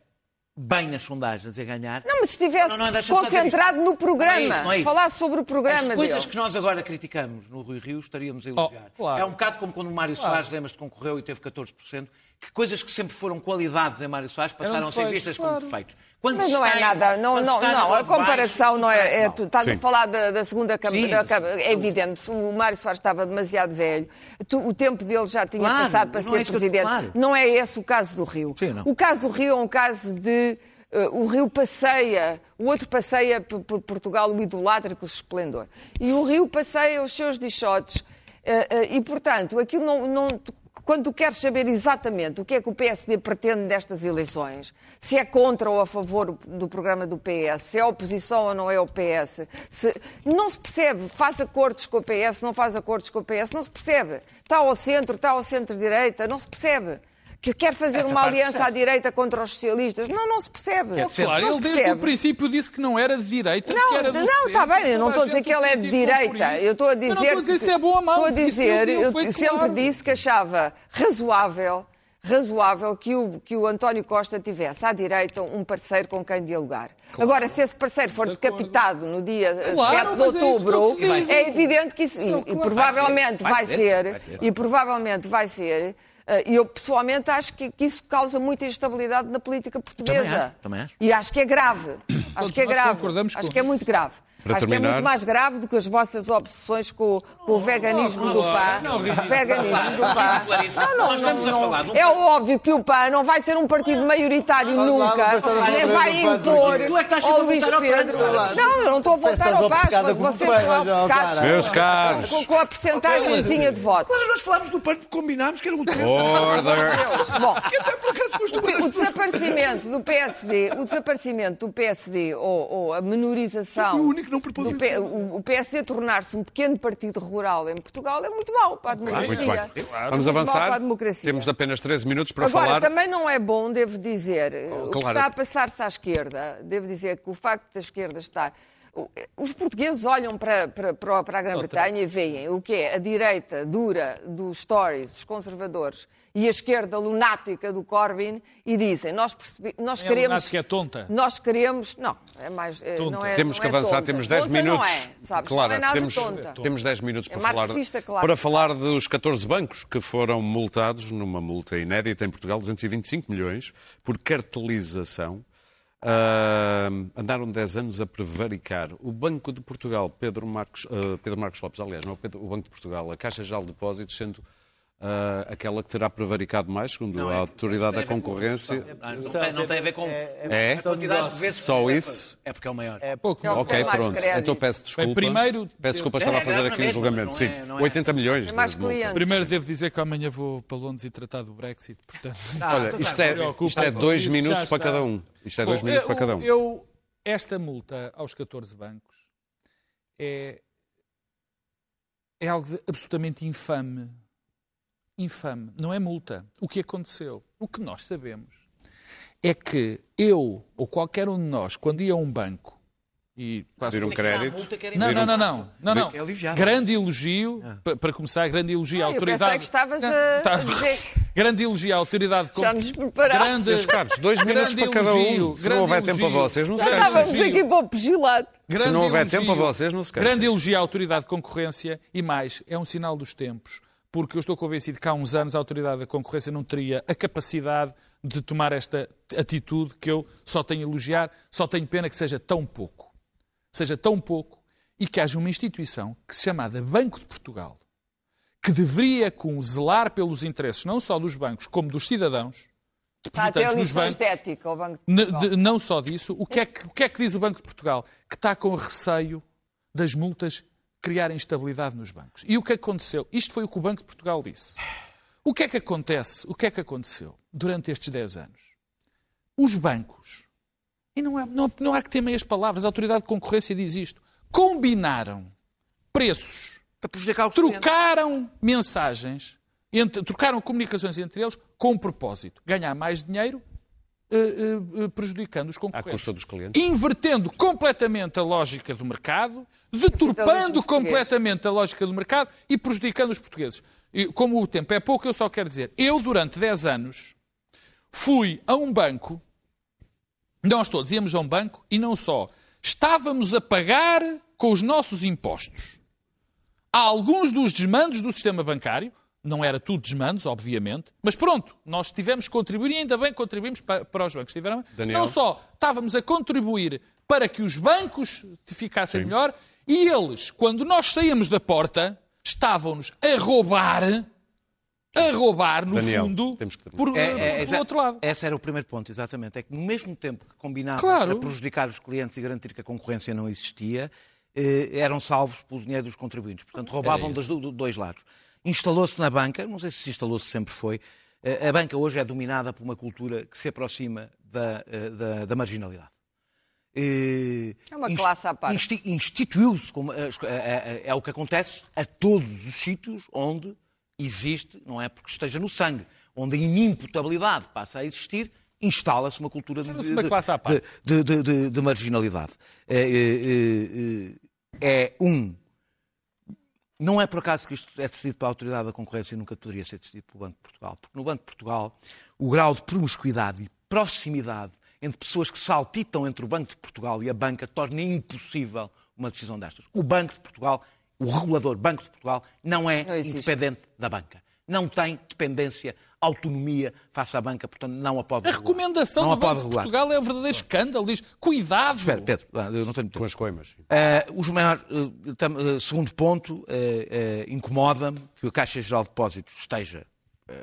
bem nas sondagens a ganhar. Não, mas se estivesse Não, não, concentrado no programa, Não é isso, não é falasse sobre o programa As coisas dele. que nós agora criticamos no Rui Rio estaríamos a elogiar. Oh, claro. É um bocado como quando o Mário Soares, lembras-te, concorreu e teve 14%, que coisas que sempre foram qualidades em Mário Soares passaram a ser vistas claro. como defeitos. Quando Mas não é nada, não, não, não, a comparação baixo, não é, é tu estás Sim. a falar da, da segunda Câmara, Sim, da eu Câmara, sei. é evidente, o Mário Soares estava demasiado velho, tu- o tempo dele já tinha Claro, passado para ser é eu- presidente. claro. Não é esse o caso do Rio. Sim. O caso do Rio é um caso de eh, o Rio passeia, o outro passeia por, por Portugal, o idolatra com o esplendor. E o Rio passeia os seus dichotes. eh, eh, e, portanto, aquilo não, não- quando tu queres saber exatamente o que é que o PSD pretende destas eleições, se é contra ou a favor do programa do PS, se é oposição ou não é o PS, se- não se percebe, faz acordos com o PS, não faz acordos com o PS, não se percebe. Está ao centro, está ao centro-direita, não se percebe. Que quer fazer Essa uma aliança à direita contra os socialistas. Não, não se percebe. É Claro, ele desde o princípio disse que não era de direita, Não, que era do não, está bem, eu não estou a dizer que ele é de direita. Eu estou a Eu não dizer. estou a dizer se é bom ou mau. Estou a Isso dizer, ele eu foi sempre claro. disse que achava razoável, razoável que o, que o António Costa tivesse à direita um parceiro com quem dialogar. Agora, se esse parceiro for decapitado no dia Claro, 7 de é que outubro, digo. é evidente que isso. Isso é E, e claro. provavelmente Vai vai ser, ser. vai ser. E provavelmente vai ser. Eh, E eu pessoalmente acho que, que isso causa muita instabilidade na política portuguesa. Também acho, também acho. E acho que é grave. Acho que é grave. concordamos Acho com que é muito grave. Para acho que é terminar- muito mais grave do que as vossas obsessões com, com o veganismo do PAN. não, veganismo do. Clarice, Não, não, nós estamos não, a falar de um É óbvio que o PAN não vai ser um partido maioritário nunca, nem vai impor é que estás ao Luís Pedro. Não, eu não estou a voltar ao o vocês estão obcecados. Meus caros. com, a percentagemzinha de votos. Claro, nós falámos do PAN, combinámos que era um tema. Order. Bom, O desaparecimento do PSD, o desaparecimento do PSD ou, ou a menorização Não isso. P- o, PSD tornar-se um pequeno partido rural em Portugal é muito mau para a democracia. Muito bem. Vamos avançar. para a democracia. Temos apenas 13 minutos para Agora, falar. também não é bom, devo dizer, o que claro. está a passar-se à esquerda, devo dizer que o facto da esquerda estar. Os portugueses olham para, para, para, para a Grã-Bretanha e veem o que é a direita dura dos Tories, dos conservadores, e a esquerda lunática do Corbyn e dizem: Nós, percebi- nós É queremos. lunática, é tonta. Nós queremos. Não, é mais. é- Tonta. Não é, Temos não que é avançar, tonta. temos 10 Tonta minutos. Não é, sabes? Claro, não é nada temos, tonta. temos 10 minutos É para falar, claro. para falar dos 14 bancos que foram multados numa multa inédita em Portugal, 225 milhões, por cartelização. Ah, andaram 10 anos a prevaricar. O Banco de Portugal, Pedro Marcos, ah, Pedro Marcos Lopes, aliás, não é o Banco de Portugal, a Caixa Geral de Depósitos, sendo ah, aquela que terá prevaricado mais, segundo a Autoridade da Concorrência. Não tem, não tem a ver com É? a quantidade de vezes. Só isso? É porque é o maior. Pouco. É o que Ok, pronto. crédito. Então peço desculpa. Bem, primeiro- peço desculpa, estava a É, fazer é aqui um julgamento. Sim, não é- não é- 80 milhões. De. Primeiro devo dizer que amanhã vou para Londres e tratar do Brexit, portanto... Olha, tu isto estás é, isto é dois Isso minutos para cada um. Isto é dois Bom, minutos eu- para cada um. Eu, esta multa aos 14 bancos é, é algo absolutamente infame. Infame. Não é multa. O que aconteceu? O que nós sabemos é que eu ou qualquer um de nós, quando ia a um banco e Pedir um crédito. não, não, não, não, não, não. Grande elogio, pa- para começar, grande elogio à Ah, eu autoridade. pensei que estavas a- Tá. dizer- Grande elogio à autoridade. Já nos preparámos. Grande, Meus caros, dois minutos grande para cada elogio, um. Se não grande houver tempo a elogio. vocês, não se Já queixem. estávamos elogio. aqui para o pugilado. Se Grande não houver elogio. tempo a vocês, não se queixem. Grande elogio à autoridade de concorrência e mais, é um sinal dos tempos, porque eu estou convencido que há uns anos a autoridade da concorrência não teria a capacidade de tomar esta atitude que eu só tenho a elogiar, só tenho pena que seja tão pouco. Seja tão pouco e que haja uma instituição que se chamada Banco de Portugal, que deveria com zelar pelos interesses não só dos bancos, como dos cidadãos, depositantes nos bancos, de ética ao Banco de Portugal. não só disso, o que, é que, o que é que diz o Banco de Portugal? Que está com receio das multas criarem instabilidade nos bancos. E o que aconteceu? Isto foi o que o Banco de Portugal disse. O que é que acontece? O que é que aconteceu durante estes 10 anos? Os bancos, e não há, não, não há que ter meias palavras, a Autoridade de Concorrência diz isto, combinaram preços Para prejudicar o cliente. trocaram mensagens, entre- trocaram comunicações entre eles com um propósito: ganhar mais dinheiro, eh, eh, eh, prejudicando os À concorrentes. custa dos clientes. Invertendo completamente a lógica do mercado, deturpando completamente a lógica do mercado e prejudicando os portugueses. E, como o tempo é pouco, eu só quero dizer: eu, durante 10 anos, fui a um banco, nós todos íamos a um banco e não só, estávamos a pagar com os nossos impostos há alguns dos desmandos do sistema bancário, não era tudo desmandos, obviamente, mas pronto, nós tivemos que contribuir e ainda bem que contribuímos para, para os bancos. Tiveram, não só estávamos a contribuir para que os bancos ficassem melhor, e eles, quando nós saímos da porta, estavam-nos a roubar, a roubar, no Daniel, fundo, temos que terminar. por, É, é, por exa- outro lado. Esse era o primeiro ponto, exatamente. É que no mesmo tempo que combinava Claro. para prejudicar os clientes e garantir que a concorrência não existia, eh, eram salvos pelo dinheiro dos contribuintes. Portanto, roubavam dos do- dois lados. Instalou-se na banca, não sei se instalou-se sempre foi, eh, a banca hoje é dominada por uma cultura que se aproxima da, eh, da, da marginalidade. Eh, É uma inst- classe à parte. insti- Instituiu-se, como, eh, é, o que acontece a todos os sítios onde existe, não é porque esteja no sangue, onde a inimputabilidade passa a existir, instala-se uma cultura de, de- classe à parte. de, de- de- de marginalidade. É, é, é, é um. Não é por acaso que isto é decidido pela Autoridade da Concorrência e nunca poderia ser decidido pelo Banco de Portugal. Porque no Banco de Portugal, o grau de promiscuidade e proximidade entre pessoas que saltitam entre o Banco de Portugal e a banca torna impossível uma decisão destas. O Banco de Portugal, o regulador Banco de Portugal, não é Não independente da banca. Não tem dependência, autonomia face à banca, portanto não a pode A regular. recomendação não a do pode Banco de. Portugal é um verdadeiro escândalo. Diz, cuidado! Espera, Pedro, ah, eu não tenho muito tempo. Com as coimas. Eh, os maiores, eh, tam- eh, segundo ponto, incomoda-me que a Caixa Geral de Depósitos esteja,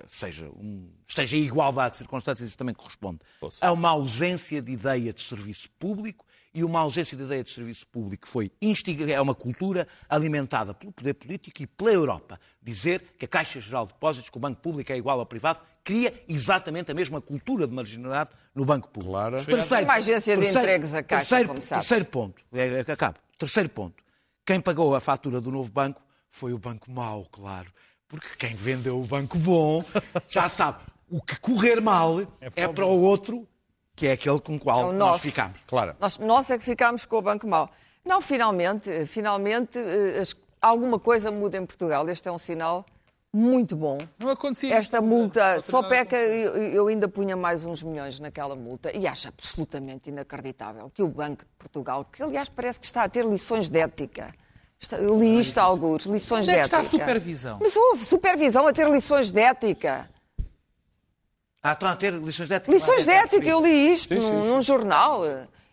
seja um, esteja em igualdade de circunstâncias, isso também corresponde a uma ausência de ideia de serviço público e uma ausência de ideia de serviço público que foi instiga, é uma cultura alimentada pelo poder político e pela Europa. Dizer que a Caixa Geral de Depósitos, que o Banco Público é igual ao privado, cria exatamente a mesma cultura de marginalidade no Banco Público. Claro. Terceiro, Uma agência de entregues à Caixa, terceiro, como sabe. terceiro ponto, é, é que acabo. Terceiro ponto. Quem pagou a fatura do novo banco foi o banco mau, claro. Porque quem vendeu o banco bom já sabe o que correr mal é, para o outro, que é aquele com o qual É o nós nosso. ficamos. Claro. Nós, nós é que ficámos com o Banco Mau. Não, finalmente, finalmente, eh, as- alguma coisa muda em Portugal. Este é um sinal muito bom. Não acontecia. Esta multa, A só peca, eu, eu ainda punha mais uns milhões naquela multa e acho absolutamente inacreditável que o Banco de Portugal, que aliás parece que está a ter lições de ética. Está- Eu li isto a alguns, lições Onde é de que está a ética. supervisão? Mas houve supervisão a ter lições de ética. Ah, estão a ter lições de ética. Lições de Ah, ética, eu li isto num, num jornal.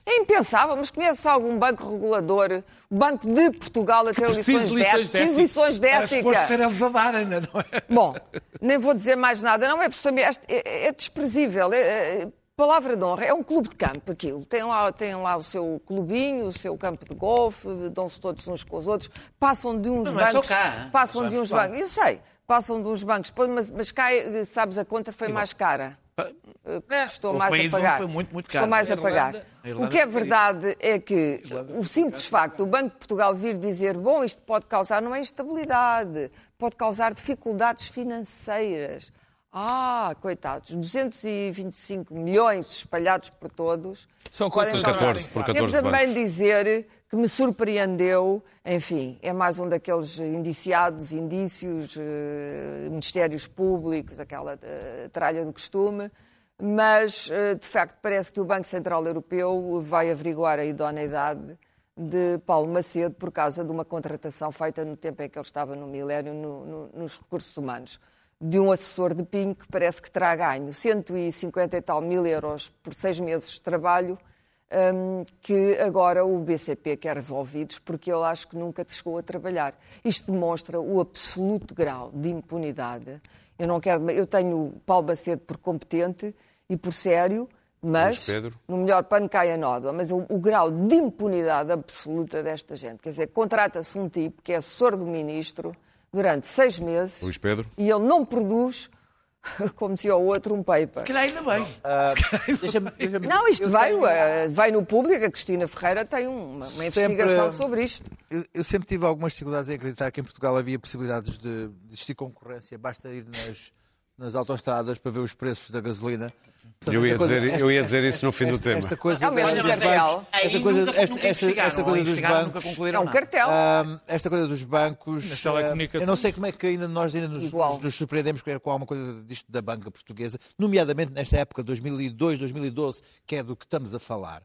É impensável, mas conhece algum banco regulador, o Banco de Portugal a ter precise lições de de lições ética? de Preciso de ética. lições de ética. ser eles a darem, não é? Bom, nem vou dizer mais nada, não é porque é, é, é desprezível. É, é- palavra de honra, é um clube de campo aquilo. Tem lá, tem lá o seu clubinho, o seu campo de golfe, dão-se todos uns com os outros, passam de uns Mas não é só bancos. cá, passam de uns bancos. Eu sei, passam de uns bancos, mas, mas cá, eh, sabes, a conta foi mais cara. Eh, Custou Houve mais a pagar. foi muito, muito caro. mais a pagar. O que é verdade é que o simples facto do Banco de Portugal vir dizer bom, isto pode causar não é instabilidade, pode causar dificuldades financeiras. Ah, coitados, 225 milhões espalhados por todos. São coisas- causar- 14, por 14 Devo também dizer que me surpreendeu, enfim, é mais um daqueles indiciados, indícios, eh, ministérios públicos, aquela eh, tralha do costume, mas eh, de facto parece que o Banco Central Europeu vai averiguar a idoneidade de Paulo Macedo por causa de uma contratação feita no tempo em que ele estava no milénio no- no- nos recursos humanos. De um assessor de PIN que parece que terá ganho 150 e tal mil euros por seis meses de trabalho, hum, que agora o BCP quer revolvidos, porque ele acho que nunca chegou a trabalhar. Isto demonstra o absoluto grau de impunidade. Eu não quero, eu tenho Paulo Macedo por competente e por sério, mas Pedro. no melhor pano cai a nódoa, mas o, o grau de impunidade absoluta desta gente. Quer dizer, contrata-se um tipo que é assessor do ministro durante seis meses Luís Pedro. e ele não produz, como dizia o outro, um paper. Se calhar ainda bem. Deixa-me- deixa-me- Não, isto eu veio, tenho- eh, veio no público, a Cristina Ferreira tem uma, uma Sempre- investigação sobre isto. Eu, eu sempre tive algumas dificuldades em acreditar que em Portugal havia possibilidades de, de existir concorrência. Basta ir nas, nas autoestradas para ver os preços da gasolina. Portanto, Eu ia esta coisa- dizer- eu ia dizer isso no fim do esta- tema. Esta coisa É o mesmo bancos- Aí esta coisa, nunca, esta, nunca esta, investigaram, esta coisa ou dos bancos. É um cartel. Esta coisa dos bancos, Nas telecomunicações. eu não sei como é que ainda nós ainda nos, nos- nos surpreendemos com com alguma coisa disto da banca portuguesa, nomeadamente nesta época, 2002, 2012, que é do que estamos a falar.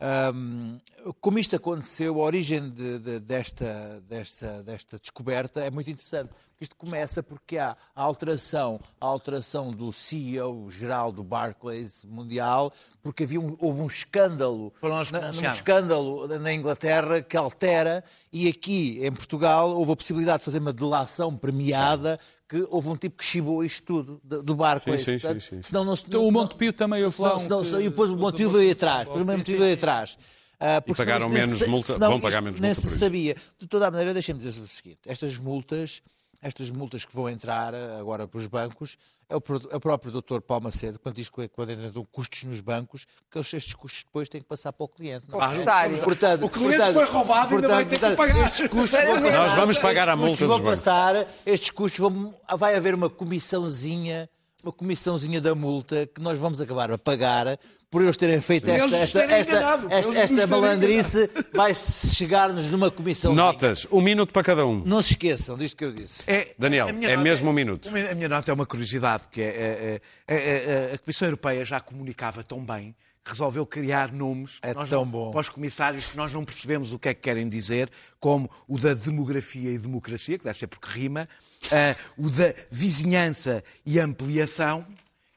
Ahm, como isto aconteceu, a origem de- de- desta, desta, desta descoberta é muito interessante. Isto começa porque há a alteração, a alteração do CEO geral do Barclays Mundial, porque havia um- houve um escândalo, na, um escândalo na Inglaterra que altera, e aqui em Portugal houve a possibilidade de fazer uma delação premiada, que houve um tipo que chibou isto tudo do Barclays. Sim, sim, Portanto, sim, sim. senão não se- Então, o não- Montepio também houve senão- lá um senão- que- E depois o Montepio veio atrás. Depois o Montepio veio atrás. Ah, porque pagaram senão isto nem menos se- multa- senão vão pagar menos nem multa se por isso. sabia. De toda a maneira, deixem-me dizer o seguinte: estas multas, estas multas que vão entrar ah, agora para os bancos, é o, é o próprio doutor Paulo Macedo, quando diz que quando entram custos nos bancos, que estes custos depois têm que passar para o cliente. não é? Para o empresário. Portanto, O cliente portanto- foi roubado e ainda vai ter que pagar. Estes custos vão passar, Nós vamos pagar a estes multa custos vão dos bancos. passar, estes custos vão, vai haver uma comissãozinha, uma comissãozinha da multa que nós vamos acabar a pagar por eles terem feito Eles esta, esta, esta, enganado, esta, esta malandrice, vai chegar-nos numa comissão. Notas, um minuto para cada um. Não se esqueçam disto que eu disse. É- Daniel, é mesmo um minuto. A minha, nota é uma curiosidade, que é, é- é- é- é- a Comissão Europeia já comunicava tão bem resolveu criar nomes É nós tão bom. para os comissários que nós não percebemos o que é que querem dizer, como o da demografia e democracia, que deve ser porque rima, ah, o da vizinhança e ampliação,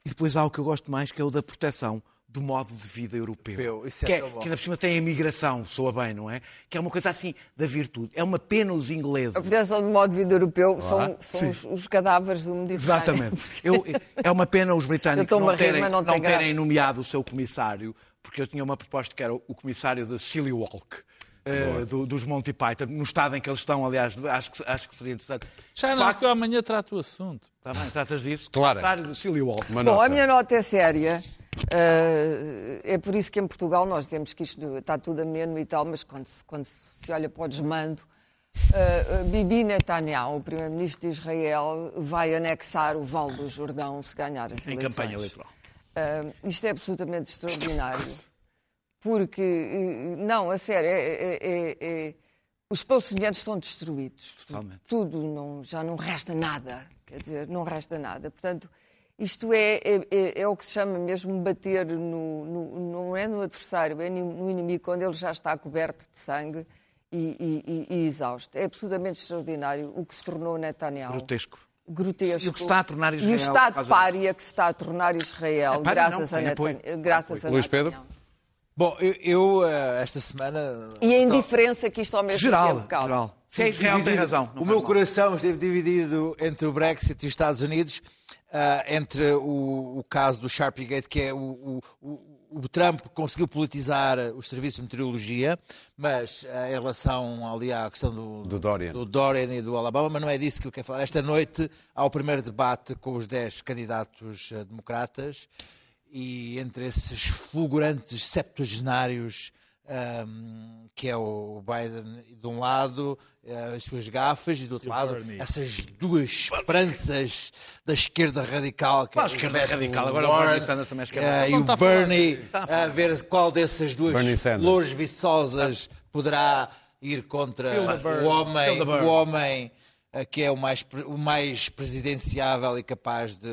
e depois há o que eu gosto mais, que é o da proteção do modo de vida europeu. Europeu, isso é que, é, que ainda por cima tem a migração, soa bem, não é? Que é uma coisa assim da virtude. É uma pena os ingleses. A proteção do modo de vida europeu são, são os, os cadáveres do Mediterrâneo. Exatamente. Eu- é uma pena os britânicos não rir, terem, não não terem graça. nomeado o seu comissário, porque eu tinha uma proposta que era o comissário da Silly Walk. eh, do- dos Monty Python, no estado em que eles estão, aliás, acho que, acho que seria interessante. Já não, facto, que eu amanhã trato o assunto. Tá bem, tratas disso? Clara. Comissário da Silly Walk. Bom, nota. a minha nota é séria. Uh, é por isso que em Portugal nós temos que isto está tudo ameno e tal, mas quando se, quando se olha para o desmando, uh, Bibi Netanyahu, o primeiro-ministro de Israel, vai anexar o Vale do Jordão se ganhar as Em eleições. campanha eleitoral. Uh, isto é absolutamente extraordinário. Porque, não, a sério, é- é- é- é- os palestinianos estão destruídos. Totalmente. Tudo, não, já não resta nada. Quer dizer, não resta nada. Portanto, isto é, é, é- é o que se chama mesmo bater no, no- não é no adversário, é no inimigo, quando ele já está coberto de sangue e, e- e- e exausto. É absolutamente extraordinário o que se tornou Netanyahu Grotesco. grotesco. E o que se está a tornar E o Israel estado pária que se está a tornar Israel, É, pária graças, não, a. Netanyahu, graças a Luís Pedro? Netanyahu. Bom, eu, eu, eh, esta semana. E a indiferença que isto ao mesmo Geral, tempo causa. geral. Se é Israel tem razão. O meu mal. coração esteve dividido entre o Brexit e os Estados Unidos, entre o, o caso do Sharpiegate, que é o, o, o- o Trump conseguiu politizar os serviços de meteorologia, mas ah, em relação ali à questão do, Do Dorian. do Dorian e do Alabama, mas não é disso que eu quero falar. Esta noite há o primeiro debate com os 10 candidatos ah, democratas e entre esses fulgurantes septuagenários ahm, que é o Biden de um lado, eh, as suas gafas, e do outro lado, essas duas esperanças da esquerda radical. Que é o esquerda Elizabeth radical? Agora o Warren, Bernie Sanders também é esquerda eh, radical. E o a falar Bernie, disso. a ver qual dessas duas flores viçosas poderá ir contra o homem, o homem eh, que é o mais, o mais presidenciável e capaz de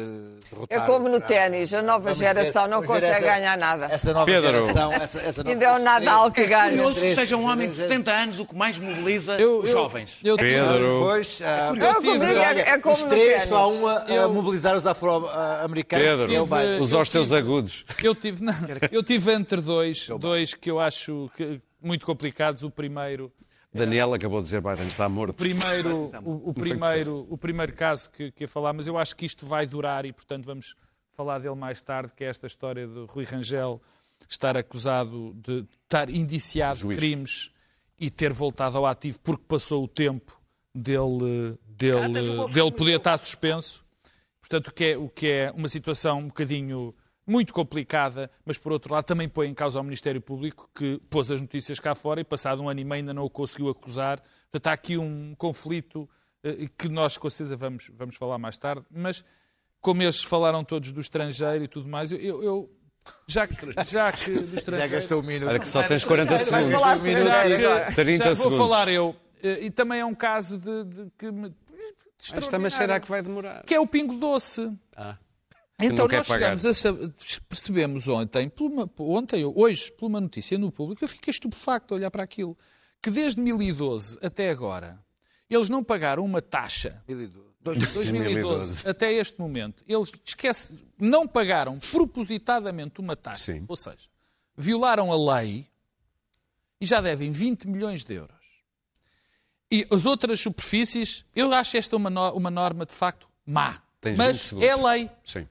derrotar. É como no ténis, a nova Vamos geração não ver consegue ganhar nada. Essa nova Pedro. geração, essa, essa nova Ainda é o Nadal que ganha. Curioso que seja um homem de três- 70 anos o que mais mobiliza Eu- os eu- jovens. eu- Pedro. Depois, ah, É como tive- digo, é- é como os três só há um a, a Eu- mobilizar os afro-americanos. Pedro, é eu usa os teus agudos. Eu tive, não, eu tive entre dois, dois que eu acho que- muito complicados. O primeiro, Daniel acabou de dizer Biden está morto. primeiro, o, o primeiro, o primeiro caso que, que ia falar, mas eu acho que isto vai durar e, portanto, vamos falar dele mais tarde, que é esta história de Rui Rangel estar acusado de estar indiciado de crimes e ter voltado ao ativo porque passou o tempo dele, dele, dele poder estar suspenso. Portanto, o que, é, o que é uma situação um bocadinho muito complicada, mas por outro lado também põe em causa ao Ministério Público que pôs as notícias cá fora e passado um ano e meio ainda não o conseguiu acusar. Portanto, há aqui um conflito eh, que nós com certeza vamos, vamos falar mais tarde, mas como eles falaram todos do estrangeiro e tudo mais, eu, eu- já que, já que do Já estrangeiro... gastou um minuto. Olha que só tens 40 Vais segundos. falar um minuto estrangeiro e- agora. 30 já vou segundos. falar eu. Eh, E também é um caso de, de que me... Esta mas será que vai demorar? que é o pingo doce. Ah, Então nós pagar. chegamos a saber- percebemos ontem, uma- ontem, hoje, por uma notícia no público, eu fiquei estupefacto a olhar para aquilo, que desde 2012 até agora, eles não pagaram uma taxa, 2012 2012. até este momento, eles esquece, não pagaram propositadamente uma taxa, Sim. ou seja, violaram a lei e já devem 20 milhões de euros. E as outras superfícies, eu acho esta uma, no- uma norma de facto má. Tens 20 mas é lei. Sim.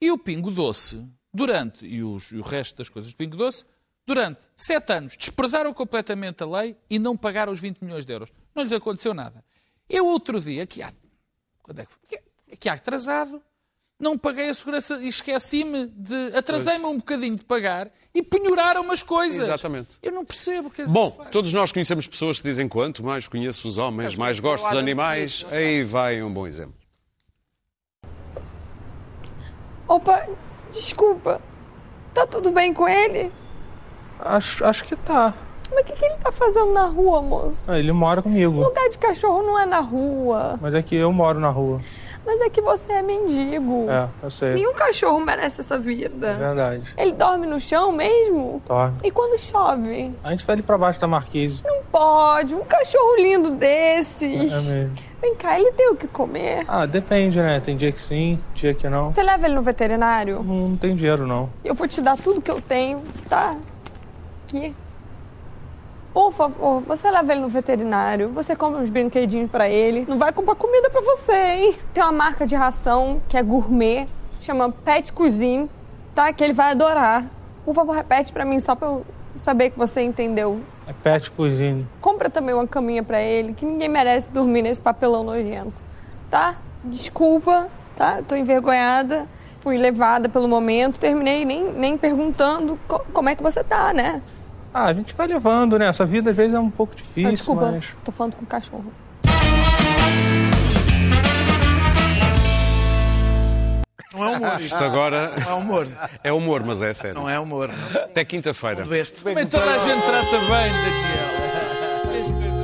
E o Pingo Doce, durante, e, os- e o resto das coisas do Pingo Doce, durante sete anos desprezaram completamente a lei e não pagaram os 20 milhões de euros. Não lhes aconteceu nada. Eu outro dia, aqui há, quando é que foi? Aqui há atrasado, não paguei a segurança e esqueci-me de. Atrasei-me um bocadinho de pagar e penhoraram umas coisas. Exatamente. Eu não percebo. Quer dizer, Bom, faz. todos nós conhecemos pessoas que dizem quanto mais conheço os homens, mais gosto dos animais. Aí vai um bom exemplo. Opa, desculpa. Tá tudo bem com ele? Acho, acho que tá. Mas o que, que ele tá fazendo na rua, moço? Ah, Ele mora comigo. Lugar de cachorro não é na rua. Mas é que eu moro na rua. Mas é que você é mendigo. É, eu sei. Nenhum cachorro merece essa É vida. verdade. Ele dorme no chão mesmo? Dorme. E quando chove? A gente vai ali pra baixo da marquise. Não pode. Um cachorro lindo desse. É mesmo. Vem cá, ele tem o que comer? Ah, depende, né? Tem dia que sim, dia que não. Você leva ele no veterinário? Não, não tem dinheiro, não. Eu vou te dar tudo que eu tenho, tá? Aqui. Por favor, você leva ele no veterinário, você compra uns brinquedinhos pra ele. Não vai comprar comida pra você, hein? Tem uma marca de ração que é gourmet, chama Pet Cuisine, tá? Que ele vai adorar. Por favor, repete pra mim só pra eu saber que você entendeu. É pet cuisine. Compra também uma caminha pra ele, que ninguém merece dormir nesse papelão nojento, tá? Desculpa, tá? Tô envergonhada. Fui levada pelo momento, terminei nem, nem perguntando co- como é que você tá, né? Ah, a gente vai levando, né? Essa vida às vezes é um pouco Ah, difícil, desculpa, mas. tô falando com o cachorro. Não é humor. Isto agora Não é humor. é humor, mas é sério. Não é humor. Não. Até quinta-feira. Este. Também toda a gente trata bem, Daniel.